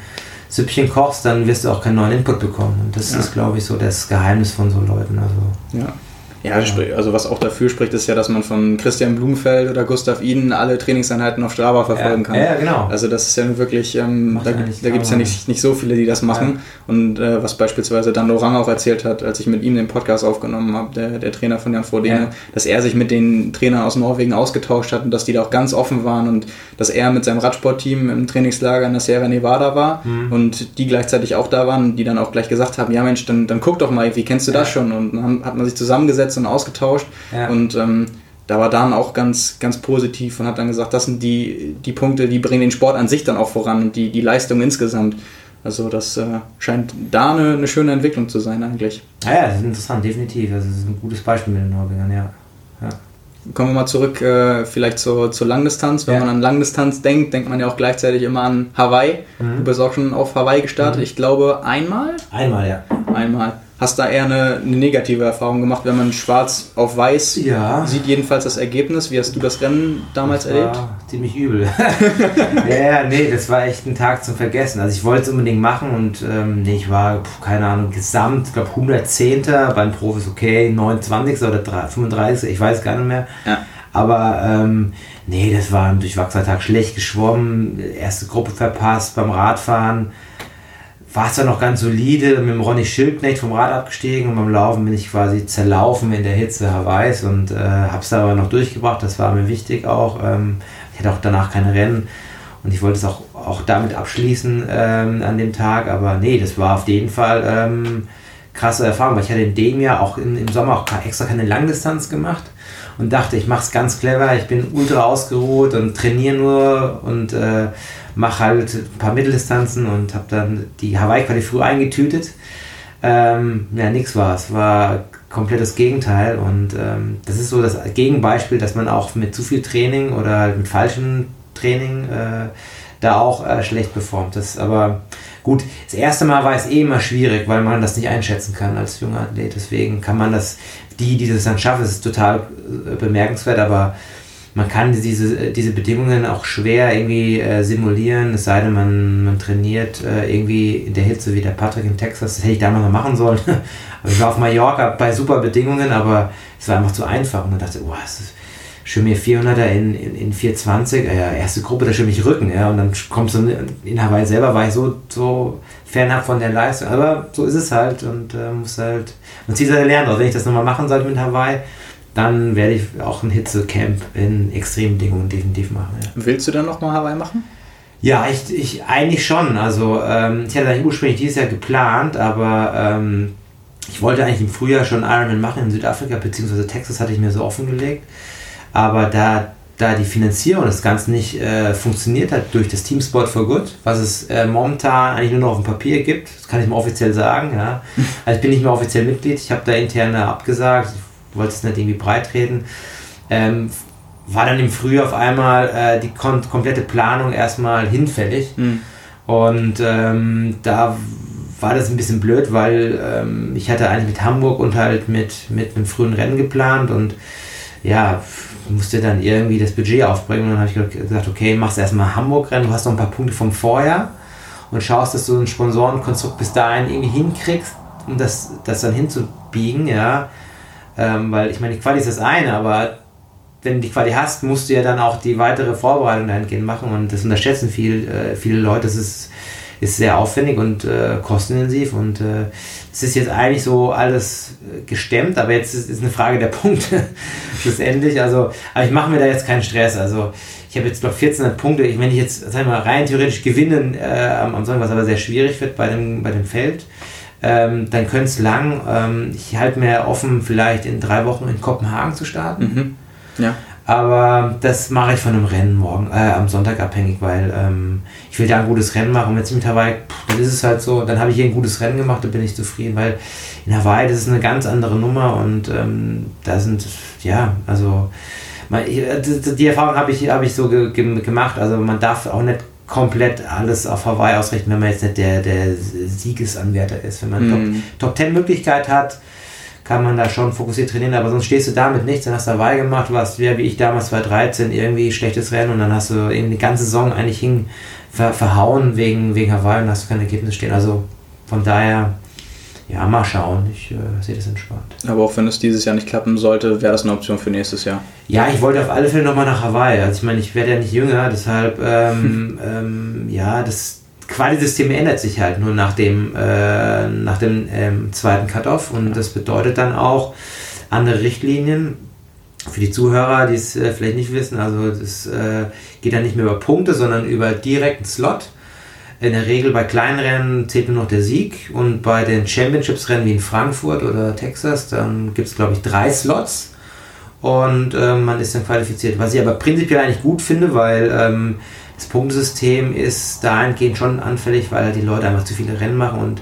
Süppchen kochst, dann wirst du auch keinen neuen Input bekommen. Und das ja. ist, glaube ich, so das Geheimnis von so Leuten. Also. Ja. Ja, also was auch dafür spricht, ist ja, dass man von Christian Blumenfeld oder Gustav Iden alle Trainingseinheiten auf Strava verfolgen kann. Ja, genau. Also das ist ja wirklich, ähm, da, da gibt es ja nicht, nicht so viele, die das machen. Ja. Und äh, was beispielsweise Dan Lorang auch erzählt hat, als ich mit ihm den Podcast aufgenommen habe, der, der Trainer von Jan Frodene, ja. dass er sich mit den Trainern aus Norwegen ausgetauscht hat und dass die da auch ganz offen waren und dass er mit seinem Radsportteam im Trainingslager in der Sierra Nevada war mhm. und die gleichzeitig auch da waren, die dann auch gleich gesagt haben, ja Mensch, dann, dann guck doch mal, wie kennst du das schon? Und dann hat man sich zusammengesetzt und ausgetauscht. Ja. Und ähm, da war Dan auch ganz, ganz positiv und hat dann gesagt, das sind die, die Punkte, die bringen den Sport an sich dann auch voran und die, die Leistung insgesamt. Also das äh, scheint da eine, eine, schöne Entwicklung zu sein eigentlich. Ja, ja, das ist interessant, definitiv. Das ist ein gutes Beispiel mit den Norwegern, ja. ja. Kommen wir mal zurück äh, vielleicht zur, zur Langdistanz. Wenn ja. man an Langdistanz denkt, denkt man ja auch gleichzeitig immer an Hawaii. Mhm. Du bist auch schon auf Hawaii gestartet. Mhm. Ich glaube einmal? Einmal, ja. Einmal hast da eher eine, eine, negative Erfahrung gemacht, wenn man schwarz auf weiß ja. sieht, jedenfalls das Ergebnis. Wie hast du das Rennen damals das erlebt? Ziemlich übel. ja, ja, nee, das war echt ein Tag zum Vergessen. Also ich wollte es unbedingt machen und ähm, nee, ich war, keine Ahnung, gesamt, ich glaube 110. beim Profis okay, 29. oder 35. ich weiß gar nicht mehr. Ja. Aber ähm, nee, das war ein durchwachsener Tag. Schlecht geschwommen, erste Gruppe verpasst beim Radfahren war es dann noch ganz solide, mit dem Ronny Schildknecht vom Rad abgestiegen und beim Laufen bin ich quasi zerlaufen in der Hitze Hawaiis und äh, habe es aber noch durchgebracht, das war mir wichtig auch. Ähm, ich hatte auch danach keine Rennen und ich wollte es auch, auch damit abschließen ähm, an dem Tag, aber nee, das war auf jeden Fall ähm, krasse Erfahrung, weil ich hatte in dem Jahr auch in, im Sommer auch extra keine Langdistanz gemacht und dachte, ich mache es ganz clever, ich bin ultra ausgeruht und trainiere nur und äh, mache halt ein paar Mitteldistanzen und habe dann die Hawaii-Quali früh eingetütet. Ähm, ja, nix war es. War komplett das Gegenteil. Und ähm, das ist so das Gegenbeispiel, dass man auch mit zu viel Training oder halt mit falschem Training äh, da auch äh, schlecht performt. Das aber gut, das erste Mal war es eh immer schwierig, weil man das nicht einschätzen kann als junger Athlet. Deswegen kann man das, die, die das dann schaffen, ist total äh, bemerkenswert, aber man kann diese, diese Bedingungen auch schwer irgendwie äh, simulieren, es sei denn, man, man trainiert äh, irgendwie in der Hitze wie der Patrick in Texas. Das hätte ich damals noch machen sollen. ich war auf Mallorca bei super Bedingungen, aber es war einfach zu einfach. Und dann dachte boah, es ist schwimme mir 400er in, in, in 420, äh, erste Gruppe, da schwimme ich Rücken, ja, und dann kommst du in Hawaii selber, war ich so, so fernab von der Leistung, aber so ist es halt und äh, muss halt, man zieht seine Lernen aus. Wenn ich das nochmal machen sollte mit Hawaii, dann werde ich auch ein Hitzecamp in Extrembedingungen definitiv machen. Ja. Willst du dann nochmal Hawaii machen? Ja, ich, ich eigentlich schon. Also ähm, ich hatte eigentlich ursprünglich dieses Jahr geplant, aber ähm, ich wollte eigentlich im Frühjahr schon Ironman machen in Südafrika, beziehungsweise Texas hatte ich mir so offengelegt. Aber da, da die Finanzierung des Ganzen nicht äh, funktioniert hat durch das Team Sport for Good, was es äh, momentan eigentlich nur noch auf dem Papier gibt, das kann ich mal offiziell sagen. Ja. Also ich bin nicht mehr offiziell Mitglied, ich habe da intern abgesagt, wollte es nicht irgendwie breit reden. Ähm, war dann im Frühjahr auf einmal äh, die kom komplette Planung erstmal hinfällig. Mhm. Und ähm, da war das ein bisschen blöd, weil ähm, ich hatte eigentlich mit Hamburg und halt mit, mit einem frühen Rennen geplant und ja, musste dann irgendwie das Budget aufbringen. Und dann habe ich gesagt, okay, machst erstmal Hamburg-Rennen, du hast noch ein paar Punkte vom Vorjahr und schaust, dass du ein Sponsorenkonstrukt bis dahin irgendwie hinkriegst, um das, das dann hinzubiegen, ja. Ähm, weil ich meine, die Quali ist das eine, aber wenn du die Quali hast, musst du ja dann auch die weitere Vorbereitung dahingehend machen und das unterschätzen viel, äh, viele Leute. Das ist, ist sehr aufwendig und äh, kostenintensiv und äh, es ist jetzt eigentlich so alles äh, gestemmt, aber jetzt ist, ist eine Frage der Punkte schlussendlich. Also, aber ich mache mir da jetzt keinen Stress. Also ich habe jetzt glaube 1400 Punkte. Ich, wenn ich jetzt sag mal, rein theoretisch gewinne äh, am, am Sonntag, was aber sehr schwierig wird bei dem, bei dem Feld, ähm, dann könnte es lang. Ähm, ich halte mir offen, vielleicht in drei Wochen in Kopenhagen zu starten. Mhm. Ja. Aber das mache ich von einem Rennen morgen, äh, am Sonntag abhängig, weil ähm, ich will da ein gutes Rennen machen. Und jetzt mit Hawaii, pff, dann ist es halt so, dann habe ich hier ein gutes Rennen gemacht, da bin ich zufrieden, weil in Hawaii, das ist eine ganz andere Nummer und ähm, da sind, ja, also die Erfahrung habe ich, hab ich so ge gemacht. Also man darf auch nicht komplett alles auf Hawaii ausrichten, wenn man jetzt nicht der, der Siegesanwärter ist. Wenn man mm. Top, Top 10 Möglichkeit hat, kann man da schon fokussiert trainieren, aber sonst stehst du damit nichts, dann hast du Hawaii gemacht, warst ja wie ich damals 2013 irgendwie schlechtes Rennen und dann hast du eben die ganze Saison eigentlich hin ver, verhauen wegen, wegen Hawaii und hast kein Ergebnis stehen. Also von daher, ja, mal schauen. Ich äh, sehe das entspannt. Aber auch wenn es dieses Jahr nicht klappen sollte, wäre das eine Option für nächstes Jahr? Ja, ich wollte auf alle Fälle nochmal nach Hawaii. Also ich meine, ich werde ja nicht jünger, deshalb, ähm, ähm, ja, das, Quali-System ändert sich halt nur nach dem, äh, nach dem ähm, zweiten Cut-Off und das bedeutet dann auch andere Richtlinien. Für die Zuhörer, die es äh, vielleicht nicht wissen, also das äh, geht dann nicht mehr über Punkte, sondern über direkten Slot. In der Regel bei kleinen Rennen zählt nur noch der Sieg und bei den Championships-Rennen wie in Frankfurt oder Texas, dann gibt es glaube ich drei Slots und ähm, man ist dann qualifiziert. Was ich aber prinzipiell eigentlich gut finde, weil ähm, das Punktesystem ist dahingehend schon anfällig, weil die Leute einfach zu viele Rennen machen und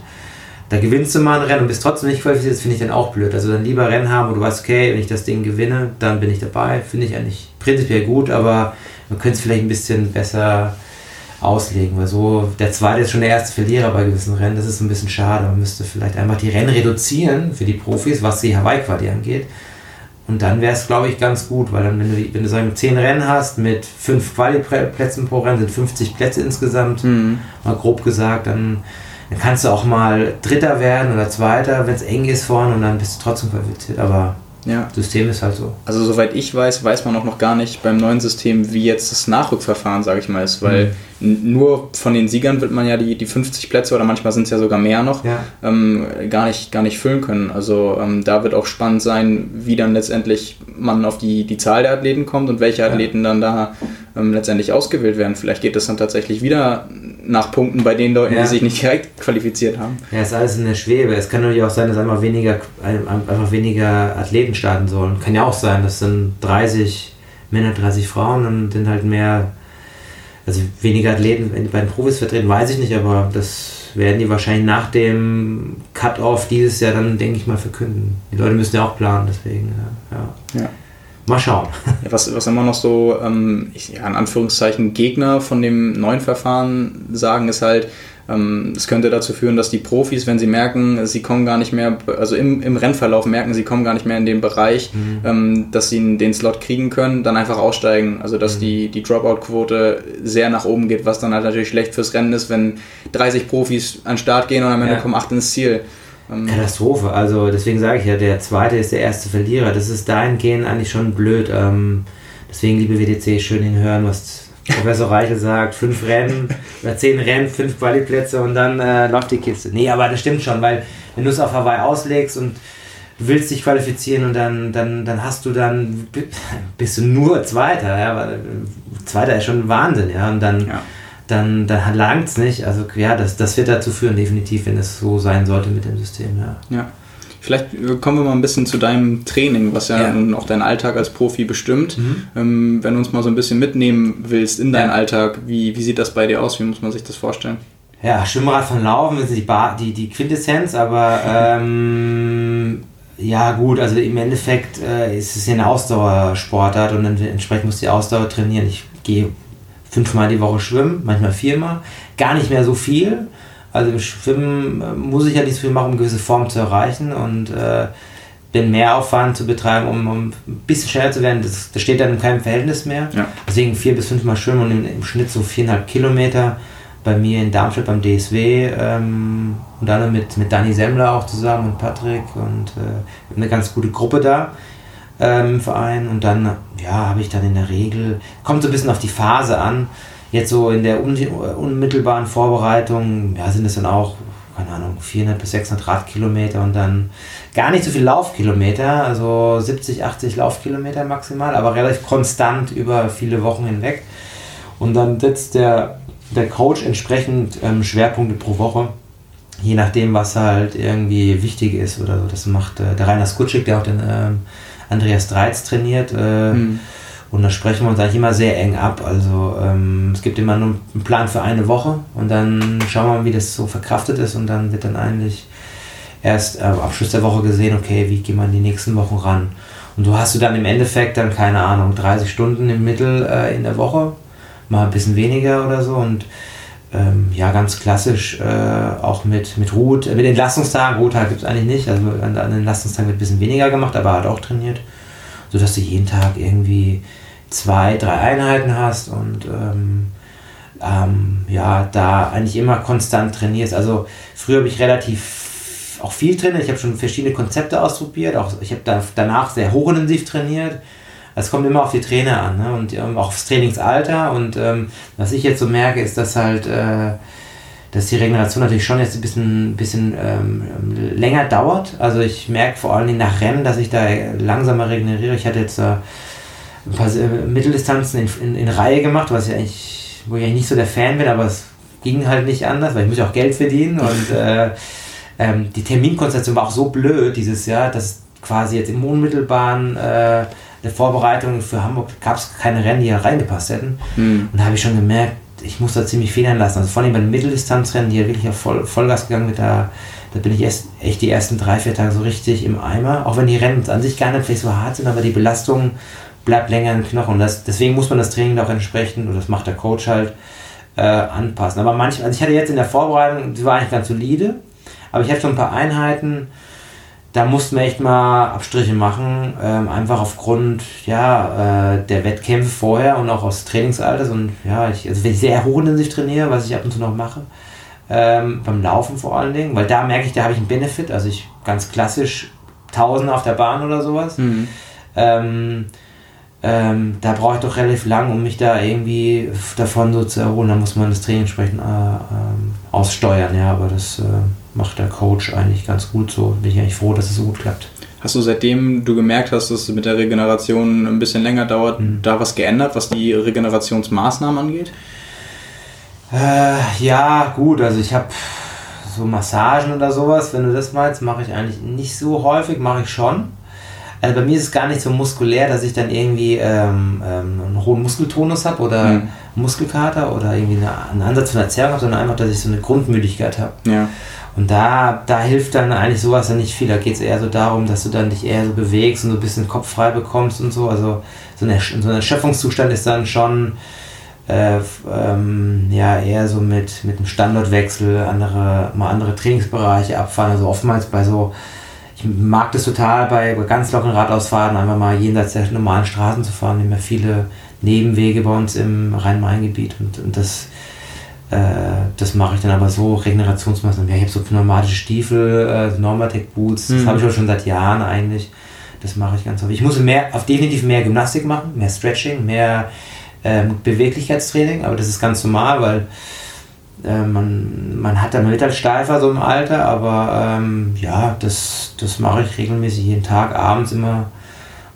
da gewinnst du mal ein Rennen und bist trotzdem nicht qualifiziert, das finde ich dann auch blöd. Also dann lieber Rennen haben, wo du weißt, okay, wenn ich das Ding gewinne, dann bin ich dabei. Finde ich eigentlich prinzipiell gut, aber man könnte es vielleicht ein bisschen besser auslegen, weil so der zweite ist schon der erste Verlierer bei gewissen Rennen. Das ist ein bisschen schade. Man müsste vielleicht einfach die Rennen reduzieren für die Profis, was die Hawaii-Quali angeht und dann wäre es, glaube ich, ganz gut, weil dann, wenn du, wenn du sagen, 10 Rennen hast mit 5 Quali-Plätzen pro Rennen, sind 50 Plätze insgesamt, mhm. mal grob gesagt, dann, dann kannst du auch mal Dritter werden oder Zweiter, wenn es eng ist vorne und dann bist du trotzdem qualifiziert. Aber ja. System ist halt so. Also soweit ich weiß, weiß man auch noch gar nicht beim neuen System, wie jetzt das Nachrückverfahren, sage ich mal, ist, weil mhm nur von den Siegern wird man ja die, die 50 Plätze oder manchmal sind es ja sogar mehr noch, ja. ähm, gar, nicht, gar nicht füllen können. Also ähm, da wird auch spannend sein, wie dann letztendlich man auf die, die Zahl der Athleten kommt und welche Athleten dann da ähm, letztendlich ausgewählt werden. Vielleicht geht es dann tatsächlich wieder nach Punkten bei den Leuten, ja. die sich nicht direkt qualifiziert haben. Ja, ist alles in der Schwebe. Es kann natürlich auch sein, dass einfach weniger, einfach weniger Athleten starten sollen. Kann ja auch sein, das sind 30 Männer, 30 Frauen, dann sind halt mehr Also weniger Athleten bei den Profis vertreten, weiß ich nicht, aber das werden die wahrscheinlich nach dem Cut-Off dieses Jahr dann, denke ich mal, verkünden. Die Leute müssen ja auch planen, deswegen, ja. ja. Mal schauen. Ja, was, was immer noch so, ähm, ich, ja, in Anführungszeichen, Gegner von dem neuen Verfahren sagen, ist halt, ähm, es könnte dazu führen, dass die Profis, wenn sie merken, sie kommen gar nicht mehr, also im, im Rennverlauf merken, sie kommen gar nicht mehr in den Bereich, mhm. ähm, dass sie den Slot kriegen können, dann einfach aussteigen. Also dass mhm. die, die Dropout-Quote sehr nach oben geht, was dann halt natürlich schlecht fürs Rennen ist, wenn 30 Profis an den Start gehen und am Ende ja. kommen 8 ins Ziel. Ähm, Katastrophe. Also deswegen sage ich ja, der zweite ist der erste Verlierer. Das ist dahingehend eigentlich schon blöd. Ähm, deswegen, liebe WDC, schön hinhören, was Professor Reichel sagt, fünf Rennen oder zehn Rennen, fünf Qualiplätze und dann äh, läuft die Kiste. Nee, aber das stimmt schon, weil wenn du es auf Hawaii auslegst und willst dich qualifizieren und dann, dann, dann hast du dann, bist du nur Zweiter, ja, Zweiter ist schon Wahnsinn, ja, und dann, ja. Dann, dann langt es nicht. Also ja, das, das wird dazu führen, definitiv, wenn es so sein sollte mit dem System, ja. Ja. Vielleicht äh, kommen wir mal ein bisschen zu deinem Training, was ja, ja. auch deinen Alltag als Profi bestimmt. Mhm. Ähm, wenn du uns mal so ein bisschen mitnehmen willst in deinen ja. Alltag, wie, wie sieht das bei dir aus? Wie muss man sich das vorstellen? Ja, Schwimmrad von Laufen ist die, die, die Quintessenz, aber ähm, ja gut, also im Endeffekt äh, ist es ja eine Ausdauersportart und entsprechend muss die Ausdauer trainieren. Ich gehe fünfmal die Woche schwimmen, manchmal viermal, gar nicht mehr so viel also im Schwimmen äh, muss ich ja nicht so viel machen, um gewisse Form zu erreichen und äh, den Mehraufwand zu betreiben, um, um ein bisschen schneller zu werden, das, das steht dann in keinem Verhältnis mehr. Ja. Deswegen vier bis fünfmal schwimmen und im, im, Schnitt so viereinhalb Kilometer. Bei mir in Darmstadt beim DSW ähm, und dann mit, mit Dani Semmler auch zusammen und Patrick und äh, eine ganz gute Gruppe da ähm, im Verein. Und dann, ja, habe ich dann in der Regel, kommt so ein bisschen auf die Phase an, Jetzt so in der unmittelbaren Vorbereitung, ja, sind es dann auch, keine Ahnung, 400 bis 600 Radkilometer und dann gar nicht so viel Laufkilometer, also 70, 80 Laufkilometer maximal, aber relativ konstant über viele Wochen hinweg. Und dann setzt der, der Coach entsprechend ähm, Schwerpunkte pro Woche, je nachdem, was halt irgendwie wichtig ist oder so. Das macht äh, der Rainer Skutschik, der auch den ähm, Andreas Dreiz trainiert. Äh, mhm und da sprechen wir uns eigentlich immer sehr eng ab. Also ähm, es gibt immer nur einen Plan für eine Woche und dann schauen wir mal, wie das so verkraftet ist und dann wird dann eigentlich erst am Abschluss der Woche gesehen, okay, wie gehen wir in die nächsten Wochen ran. Und du hast du dann im Endeffekt dann, keine Ahnung, 30 Stunden im Mittel äh, in der Woche, mal ein bisschen weniger oder so und ähm, ja, ganz klassisch äh, auch mit, mit Ruhe, mit Entlastungstagen. Ruhetag gibt es eigentlich nicht, also an, an Entlastungstagen wird ein bisschen weniger gemacht, aber hat auch trainiert sodass du jeden Tag irgendwie zwei, drei Einheiten hast und ähm, ähm, ja, da eigentlich immer konstant trainierst. Also früher habe ich relativ auch viel trainiert, ich habe schon verschiedene Konzepte ausprobiert, auch ich habe da danach sehr hochintensiv trainiert. Es kommt immer auf die Trainer an ne? und ähm, auch aufs Trainingsalter. Und ähm, was ich jetzt so merke, ist, dass halt äh, dass die Regeneration natürlich schon jetzt ein bisschen, bisschen ähm, länger dauert. Also ich merke vor allen Dingen nach Rennen, dass ich da langsamer regeneriere. Ich hatte jetzt äh, ein paar äh, Mitteldistanzen in, in, in, Reihe gemacht, was ich eigentlich, wo ich eigentlich nicht so der Fan bin, aber es ging halt nicht anders, weil ich muss ja auch Geld verdienen und äh, ähm, die Terminkonstellation war auch so blöd dieses Jahr, dass quasi jetzt im unmittelbaren äh, der Vorbereitung für Hamburg gab es keine Rennen, die da reingepasst hätten. Mhm. Und da habe ich schon gemerkt, ich muss da ziemlich federn lassen. Also vor allem bei den Mitteldistanzrennen, die ja wirklich auf Voll, Vollgas gegangen mit da, da bin ich erst echt die ersten drei, vier Tage so richtig im Eimer. Auch wenn die Rennen an sich gar nicht vielleicht so hart sind, aber die Belastung bleibt länger im Knochen. Und das, deswegen muss man das Training auch entsprechend, und das macht der Coach halt, äh, anpassen. Aber manchmal, also ich hatte jetzt in der Vorbereitung, die war eigentlich ganz solide, aber ich hatte schon ein paar Einheiten, da mussten wir echt mal Abstriche machen, ähm, einfach aufgrund ja, äh, der Wettkämpfe vorher und auch aus Trainingsalters. Und ja, ich, also wenn ich sehr hochintensiv trainiere, was ich ab und zu noch mache, ähm, beim Laufen vor allen Dingen, weil da merke ich, da habe ich einen Benefit. Also ich ganz klassisch Tausende auf der Bahn oder sowas. Mhm. Ähm, ähm, da brauche ich doch relativ lang, um mich da irgendwie davon so zu erholen. Da muss man das Training entsprechend äh, ähm, aussteuern, ja, aber das äh, macht der Coach eigentlich ganz gut so. Bin ich eigentlich froh, dass es so gut klappt. Hast du seitdem du gemerkt hast, dass es mit der Regeneration ein bisschen länger dauert, mhm. da was geändert, was die Regenerationsmaßnahmen angeht? Äh, ja, gut, also ich habe so Massagen oder sowas, wenn du das meinst, mache ich eigentlich nicht so häufig, mache ich schon. Also bei mir ist es gar nicht so muskulär, dass ich dann irgendwie ähm, ähm, einen hohen Muskeltonus habe oder mhm. Muskelkater oder irgendwie eine, einen Ansatz von Erzählung habe, sondern einfach, dass ich so eine Grundmüdigkeit habe. Ja. Und da, da hilft dann eigentlich sowas dann nicht viel. Da geht es eher so darum, dass du dann dich eher so bewegst und so ein bisschen Kopf frei bekommst und so. Also so, eine, so ein Erschöpfungszustand ist dann schon äh, ähm, ja, eher so mit, mit einem Standortwechsel, andere, mal andere Trainingsbereiche abfahren. Also oftmals bei so ich mag das total bei ganz lockeren Radausfahrten einfach mal jenseits der normalen Straßen zu fahren. Wir haben ja viele Nebenwege bei uns im Rhein-Main-Gebiet und, und das, äh, das mache ich dann aber so, Regenerationsmaßnahmen. Ja, ich habe so pneumatische Stiefel, äh, Normatec Boots, das mhm. habe ich auch schon seit Jahren eigentlich. Das mache ich ganz häufig. Ich muss mehr, auf definitiv mehr Gymnastik machen, mehr Stretching, mehr ähm, Beweglichkeitstraining, aber das ist ganz normal, weil äh, man, man hat dann wird halt steifer so im Alter, aber ähm, ja, das, das mache ich regelmäßig jeden Tag, abends immer.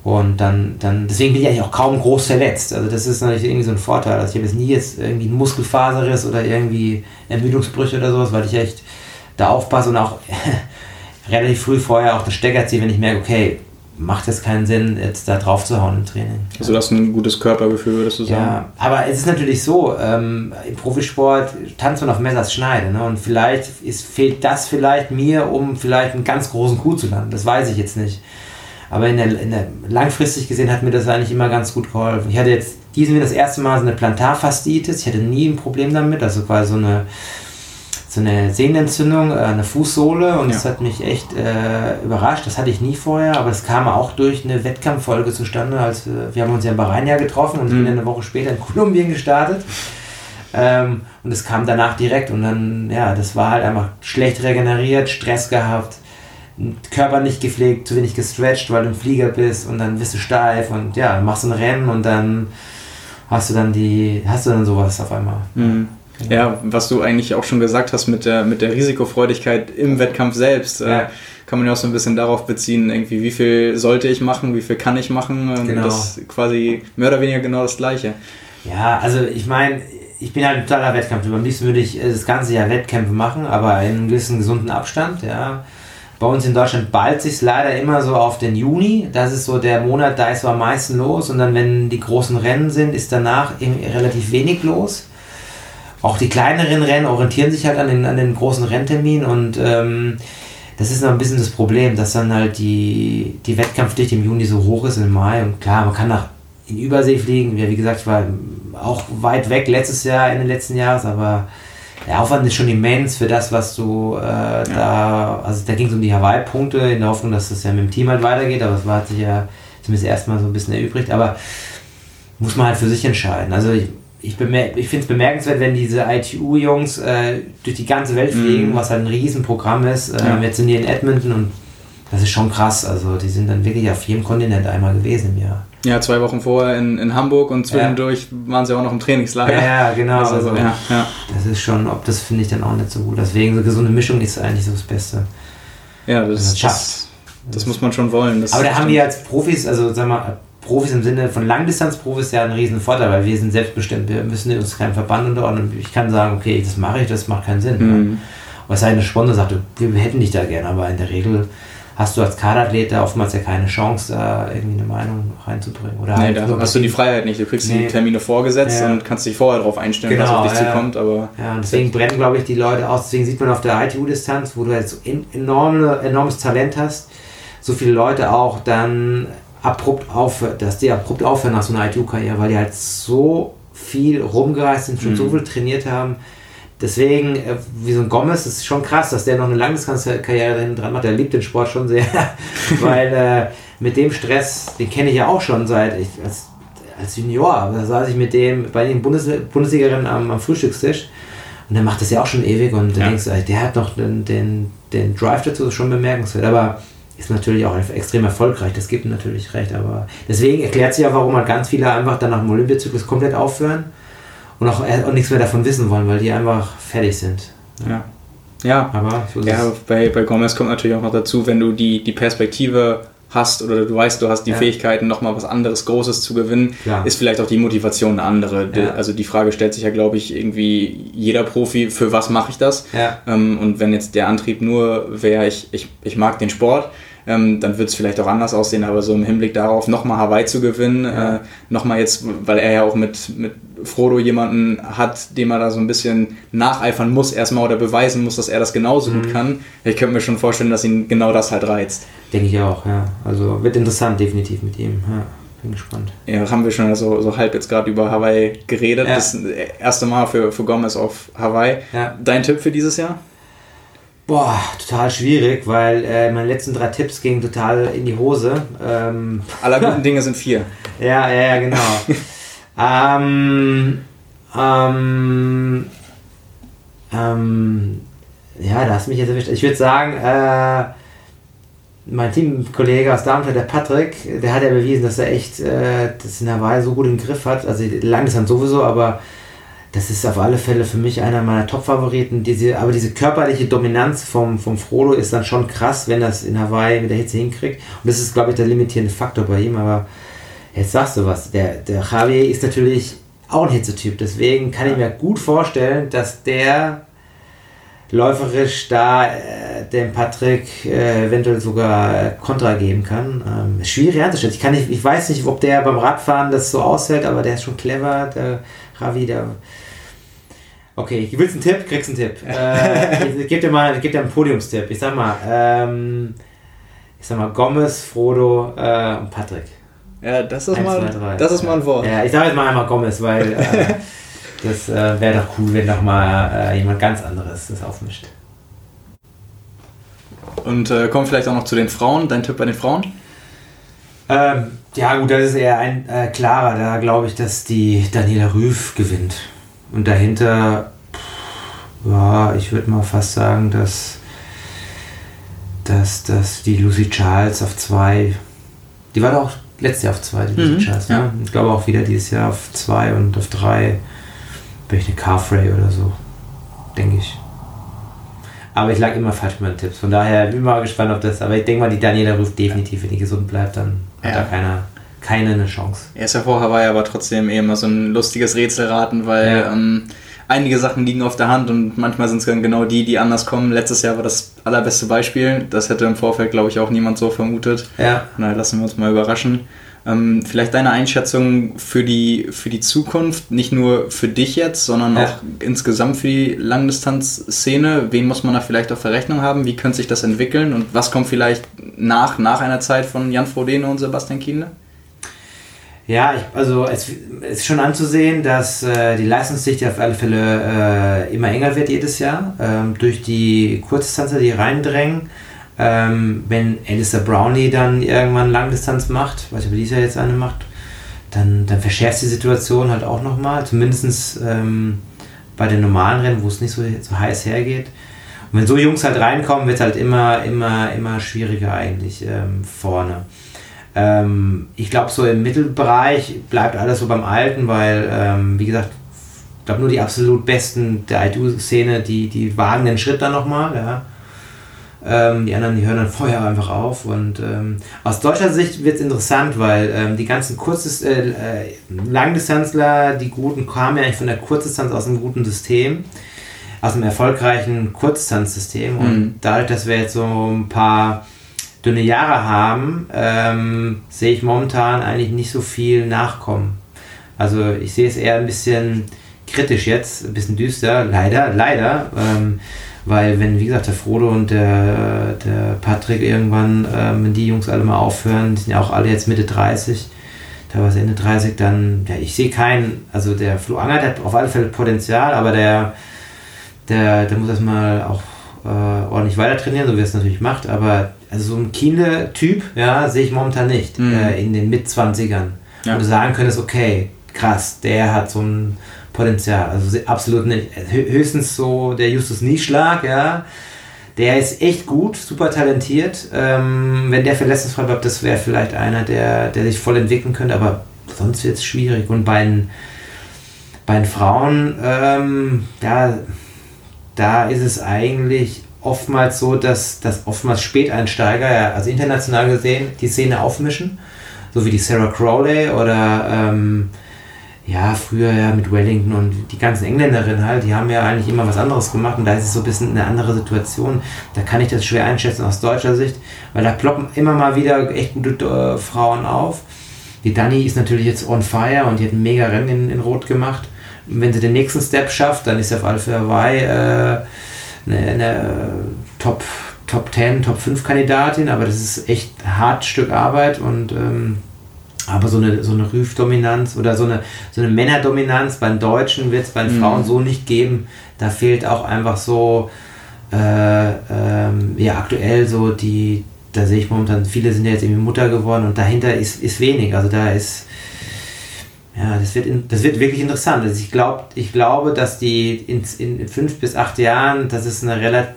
Und dann, dann, deswegen bin ich eigentlich auch kaum groß verletzt. Also das ist natürlich irgendwie so ein Vorteil. Also ich habe jetzt nie jetzt irgendwie einen Muskelfaserriss oder irgendwie Ermüdungsbrüche oder sowas, weil ich echt da aufpasse und auch relativ früh vorher auch das Stecker ziehe, wenn ich merke, okay, macht es keinen Sinn, jetzt da drauf zu hauen im Training. Also du hast ein gutes Körpergefühl, würdest du sagen? Ja, aber es ist natürlich so, ähm, im Profisport tanzt man auf Messers Schneide. Ne? Und vielleicht ist, fehlt das vielleicht mir, um vielleicht einen ganz großen Coup zu landen. Das weiß ich jetzt nicht. Aber in der, in der, langfristig gesehen hat mir das eigentlich immer ganz gut geholfen. Ich hatte jetzt diesen das erste Mal so eine Plantarfasziitis. Ich hatte nie ein Problem damit. Also quasi so eine so eine Sehnenentzündung äh, der Fußsohle und ja. das hat mich echt äh, überrascht. Das hatte ich nie vorher, aber es kam auch durch eine Wettkampffolge zustande. Als, äh, wir haben uns ja in Bahrain getroffen und mhm. sind eine Woche später in Kolumbien gestartet. Ähm, und es kam danach direkt und dann, ja, das war halt einfach schlecht regeneriert, Stress gehabt, Körper nicht gepflegt, zu wenig gestretched, weil du im Flieger bist und dann bist du steif und ja, machst ein Rennen und dann hast du dann die, hast du dann sowas auf einmal. Mhm. Ja, was du eigentlich auch schon gesagt hast mit der, mit der Risikofreudigkeit im Wettkampf selbst, äh, ja. äh, kann man ja auch so ein bisschen darauf beziehen, irgendwie, wie viel sollte ich machen, wie viel kann ich machen. Genau. Das ist quasi mehr oder weniger genau das Gleiche. Ja, also ich meine, ich bin halt ein totaler Wettkampf. Am liebsten würde ich das ganze Jahr Wettkämpfe machen, aber in einem gewissen gesunden Abstand, ja. Bei uns in Deutschland ballt sich leider immer so auf den Juni. Das ist so der Monat, da ist so am meisten los. Und dann, wenn die großen Rennen sind, ist danach relativ wenig los auch die kleineren Rennen orientieren sich halt an den, an den großen Rennterminen und ähm, das ist noch ein bisschen das Problem, dass dann halt die, die Wettkampfdichte im Juni so hoch ist im Mai und klar, man kann nach in Übersee fliegen. Ja, wie gesagt, ich war auch weit weg letztes Jahr, in den letzten Jahren, aber der Aufwand ist schon immens für das, was du äh, ja. da, also da ging es um die Hawaii-Punkte in der Hoffnung, dass das ja mit dem Team halt weitergeht, aber es war hat sich ja zumindest erstmal so ein bisschen erübrigt, aber muss man halt für sich entscheiden. Also ich, ich, ich finde es bemerkenswert, wenn diese ITU-Jungs äh, durch die ganze Welt fliegen, mm. was halt ein Riesenprogramm ist. Äh, ja. Jetzt sind die in Edmonton und das ist schon krass. Also die sind dann wirklich auf jedem Kontinent einmal gewesen im Jahr. Ja, zwei Wochen vorher in, in Hamburg und zwischendurch ja. waren sie auch noch im Trainingslager. Ja, genau. Also, also ja, ja. Das ist schon, ob das finde ich dann auch nicht so gut. Deswegen so gesunde Mischung ist eigentlich so das Beste. Ja, das, das, das, das muss man schon wollen. aber da haben wir als Profis, also sag mal, Profis im Sinne von Langdistanzprofis ja einen riesen Vorteil, weil wir sind selbstbestimmt, wir müssen uns keinem Verband unterordnen. Ich kann sagen, okay, das mache ich, das macht keinen Sinn. Mhm. Was sei eine Sponsor sagt, wir hätten dich da gerne, aber in der Regel hast du als Kaderathlet da oftmals ja keine Chance, da irgendwie eine Meinung reinzubringen. Oder nee, halt da hast du die Freiheit nicht. Du kriegst nee. die Termine vorgesetzt ja. und kannst dich vorher darauf einstellen, genau, was auf dich ja. zukommt. Aber ja, und deswegen brennen, glaube ich, die Leute aus. Deswegen sieht man auf der ITU-Distanz, wo du halt so enorme, enormes Talent hast, so viele Leute auch dann abrupt aufhört, dass die abrupt aufhören nach so einer ITU-Karriere, weil die halt so viel rumgereist sind, schon mhm. so viel trainiert haben. Deswegen, äh, wie so ein Gomez, ist schon krass, dass der noch eine Langdistanzkarriere hinten dran macht. Der liebt den Sport schon sehr, weil äh, mit dem Stress, den kenne ich ja auch schon seit ich, als, als Junior. Da saß ich mit dem bei den Bundes Bundesligerinnen am, am Frühstückstisch und der macht das ja auch schon ewig und ja. denkst, der hat noch den, den, den Drive dazu, schon bemerkenswert. Aber ist natürlich auch extrem erfolgreich, das gibt natürlich recht, aber deswegen erklärt sich ja, warum halt ganz viele einfach dann nach dem Olympiazyklus komplett aufhören und auch, auch nichts mehr davon wissen wollen, weil die einfach fertig sind. Ja. Ja, aber so ja, bei, bei Gomez kommt natürlich auch noch dazu, wenn du die, die Perspektive hast oder du weißt, du hast die ja. Fähigkeiten, nochmal was anderes Großes zu gewinnen, Klar. ist vielleicht auch die Motivation eine andere. Ja. Also die Frage stellt sich ja, glaube ich, irgendwie jeder Profi, für was mache ich das? Ja. Ähm, und wenn jetzt der Antrieb nur wäre, ich, ich, ich mag den Sport, ähm, dann wird es vielleicht auch anders aussehen, aber so im Hinblick darauf, nochmal Hawaii zu gewinnen, ja. äh, nochmal jetzt, weil er ja auch mit, mit Frodo jemanden hat, dem er da so ein bisschen nacheifern muss erstmal oder beweisen muss, dass er das genauso mhm. gut kann. Ich könnte mir schon vorstellen, dass ihn genau das halt reizt. Denke ich auch, ja. Also wird interessant definitiv mit ihm. Ja. Bin gespannt. Ja, haben wir schon so, so halb jetzt gerade über Hawaii geredet. Ja. Das erste Mal für, für Gomez auf Hawaii. Ja. Dein Tipp für dieses Jahr? Boah, total schwierig, weil äh, meine letzten drei Tipps gingen total in die Hose. Ähm, Aller guten Dinge sind vier. Ja, ja, ja, genau. ähm, ähm, ähm, ja, da hast du mich jetzt erwischt. Ich würde sagen, äh, mein Teamkollege aus Darmstadt, der Patrick, der hat ja bewiesen, dass er echt äh, das in Hawaii so gut im Griff hat. Also Langdistanz sowieso, aber das ist auf alle Fälle für mich einer meiner Top-Favoriten. Diese, aber diese körperliche Dominanz vom, vom Frodo ist dann schon krass, wenn das in Hawaii mit der Hitze hinkriegt. Und das ist, glaube ich, der limitierende Faktor bei ihm. Aber jetzt sagst du was. Der, der Javier ist natürlich auch ein Hitzetyp. Deswegen kann ich mir gut vorstellen, dass der läuferisch da äh, dem Patrick äh, eventuell sogar äh, Kontra geben kann. Ähm, schwierig einzuschätzen. Ich, kann nicht, ich weiß nicht, ob der beim Radfahren das so aushält, aber der ist schon clever. Der Ravi, der Okay, ich willst einen Tipp, kriegst einen Tipp. Äh, ich gebe dir mal, gebe dir einen Podiumstipp. Ich sag mal, ähm, ich sag mal Gomez, Frodo äh, und Patrick. Ja, das ist, mal, das ist mal ein Wort. Ja, ich sage jetzt mal einmal Gomez, weil äh, das äh, wäre doch cool, wenn doch mal äh, jemand ganz anderes das aufmischt. Und äh, kommen vielleicht auch noch zu den Frauen. Dein Tipp bei den Frauen? Ähm, ja, gut, das ist eher ein äh, klarer. Da glaube ich, dass die Daniela Rüff gewinnt. Und dahinter, ja, ich würde mal fast sagen, dass, dass, dass die Lucy Charles auf zwei, die war doch letztes Jahr auf zwei, die mhm, Charles. Ne? Ja. Ich glaube auch wieder dieses Jahr auf zwei und auf drei vielleicht eine Carfrey oder so, denke ich. Aber ich lag immer falsch mit meinen Tipps. Von daher bin ich mal gespannt auf das. Aber ich denke mal, die Daniela ruft definitiv, wenn die gesund bleibt, dann ja. hat da keiner keine eine Chance. Er ist ja vor Hawaii aber trotzdem eh immer so ein lustiges Rätselraten, weil ja. ähm, einige Sachen liegen auf der Hand und manchmal sind es dann genau die, die anders kommen. Letztes Jahr war das allerbeste Beispiel. Das hätte im Vorfeld, glaube ich, auch niemand so vermutet. Ja. Na, lassen wir uns mal überraschen. Ähm, vielleicht deine Einschätzung für die, für die Zukunft, nicht nur für dich jetzt, sondern ja. auch insgesamt für die Langdistanzszene. Wen muss man da vielleicht auf der Rechnung haben? Wie könnte sich das entwickeln? Und was kommt vielleicht nach, nach einer Zeit von Jan Frodeno und Sebastian Kienle? Ja, ich, also es ist schon anzusehen, dass äh, die Leistungsdichte auf alle Fälle äh, immer enger wird jedes Jahr ähm, durch die Kurzdistanzer, die reindrängen. Ähm, wenn Alistair Brownlee dann irgendwann Langdistanz macht, ich, ob dieser jetzt eine macht, dann, dann verschärft die Situation halt auch nochmal, zumindest ähm, bei den normalen Rennen, wo es nicht so, so heiß hergeht. Und wenn so Jungs halt reinkommen, wird es halt immer, immer, immer schwieriger eigentlich ähm, vorne. Ähm, ich glaube, so im Mittelbereich bleibt alles so beim Alten, weil, ähm, wie gesagt, ich glaube, nur die absolut Besten der IDU-Szene, die, die wagen den Schritt dann nochmal. Ja. Ähm, die anderen, die hören dann vorher einfach auf. Und ähm, aus deutscher Sicht wird es interessant, weil ähm, die ganzen Kurzes, äh, äh, Langdistanzler, die Guten, kamen ja eigentlich von der Kurzdistanz aus einem guten System, aus einem erfolgreichen Kurzdistanzsystem. Mhm. Und dadurch, dass wir jetzt so ein paar dünne Jahre haben, ähm, sehe ich momentan eigentlich nicht so viel Nachkommen. Also ich sehe es eher ein bisschen kritisch jetzt, ein bisschen düster, leider, leider. Ähm, weil wenn, wie gesagt, der Frodo und der, der Patrick irgendwann, ähm, wenn die Jungs alle mal aufhören, die sind ja auch alle jetzt Mitte 30, teilweise Ende 30, dann, ja, ich sehe keinen, also der Flo Angert hat auf alle Fälle Potenzial, aber der, der, der muss erstmal auch äh, ordentlich weiter trainieren, so wie er es natürlich macht, aber also so ein Kiele-Typ, ja, sehe ich momentan nicht mhm. äh, in den Mit-20ern. Ja. Wo du sagen könntest, okay, krass, der hat so ein Potenzial. Also absolut nicht. Höchstens so der Justus Nieschlag, ja. Der ist echt gut, super talentiert. Ähm, wenn der verletzungsfrei bleibt, das wäre vielleicht einer, der, der sich voll entwickeln könnte, aber sonst wird es schwierig. Und bei den, bei den Frauen, ähm, ja, da ist es eigentlich oftmals so, dass, dass oftmals Späteinsteiger, ja, also international gesehen, die Szene aufmischen, so wie die Sarah Crowley oder ähm, ja, früher ja mit Wellington und die ganzen Engländerinnen halt, die haben ja eigentlich immer was anderes gemacht und da ist es so ein bisschen eine andere Situation. Da kann ich das schwer einschätzen aus deutscher Sicht, weil da ploppen immer mal wieder echt gute äh, Frauen auf. Die Dani ist natürlich jetzt on fire und die hat ein mega Rennen in, in Rot gemacht. Und wenn sie den nächsten Step schafft, dann ist sie auf alle Fälle Hawaii äh, eine, eine Top, Top 10, Top 5 Kandidatin, aber das ist echt ein hartes Stück Arbeit und ähm, aber so eine, so eine Rüf-Dominanz oder so eine, so eine Männerdominanz beim Deutschen wird es bei den mhm. Frauen so nicht geben. Da fehlt auch einfach so, äh, ähm, ja, aktuell so die, da sehe ich momentan, viele sind ja jetzt irgendwie Mutter geworden und dahinter ist, ist wenig. Also da ist, ja, das wird, in, das wird wirklich interessant. Also ich, glaub, ich glaube, dass die in, in fünf bis acht Jahren, dass es eine relativ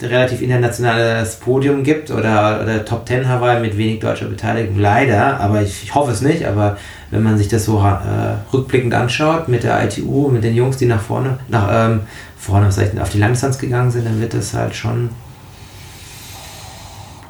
relativ internationales Podium gibt oder, oder Top Ten Hawaii mit wenig deutscher Beteiligung. Leider, aber ich, ich hoffe es nicht, aber wenn man sich das so äh, rückblickend anschaut mit der ITU, mit den Jungs, die nach vorne, nach ähm, vorne, auf die Langdistanz gegangen sind, dann wird das halt schon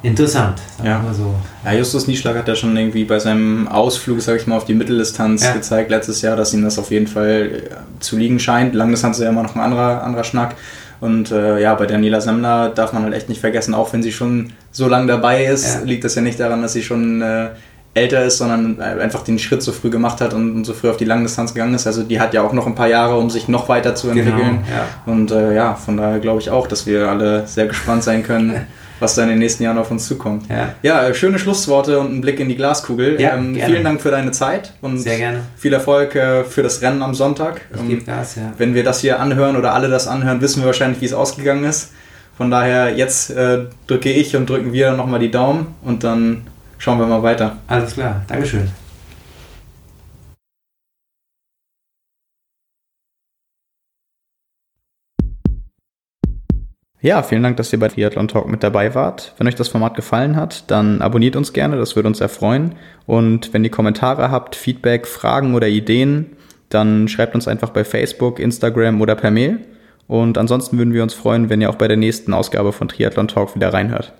interessant, sagen ja. wir so. Ja, Justus Nieschlag hat ja schon irgendwie bei seinem Ausflug, sag ich mal, auf die Mitteldistanz ja. gezeigt letztes Jahr, dass ihm das auf jeden Fall äh, zu liegen scheint. Langdistanz ist ja immer noch ein anderer, anderer Schnack. Und äh, ja, bei Daniela Semmler darf man halt echt nicht vergessen, auch wenn sie schon so lange dabei ist, ja. liegt das ja nicht daran, dass sie schon äh, älter ist, sondern einfach den Schritt so früh gemacht hat und, und, so früh auf die Langdistanz gegangen ist. Also die hat ja auch noch ein paar Jahre, um sich noch weiter zu entwickeln. Genau, ja. Und äh, ja, von daher glaube ich auch, dass wir alle sehr gespannt sein können, was da in den nächsten Jahren auf uns zukommt. Ja, ja schöne Schlussworte und ein Blick in die Glaskugel. Ja, ähm, vielen Dank für deine Zeit und Sehr gerne. viel Erfolg äh, für das Rennen am Sonntag. Ähm, Gas, ja. Wenn wir das hier anhören oder alle das anhören, wissen wir wahrscheinlich, wie es ausgegangen ist. Von daher, jetzt äh, drücke ich und drücken wir nochmal die Daumen und dann schauen wir mal weiter. Alles klar, Dankeschön. Ja, vielen Dank, dass ihr bei Triathlon Talk mit dabei wart. Wenn euch das Format gefallen hat, dann abonniert uns gerne, das würde uns sehr freuen. Und wenn ihr Kommentare habt, Feedback, Fragen oder Ideen, dann schreibt uns einfach bei Facebook, Instagram oder per Mail. Und ansonsten würden wir uns freuen, wenn ihr auch bei der nächsten Ausgabe von Triathlon Talk wieder reinhört.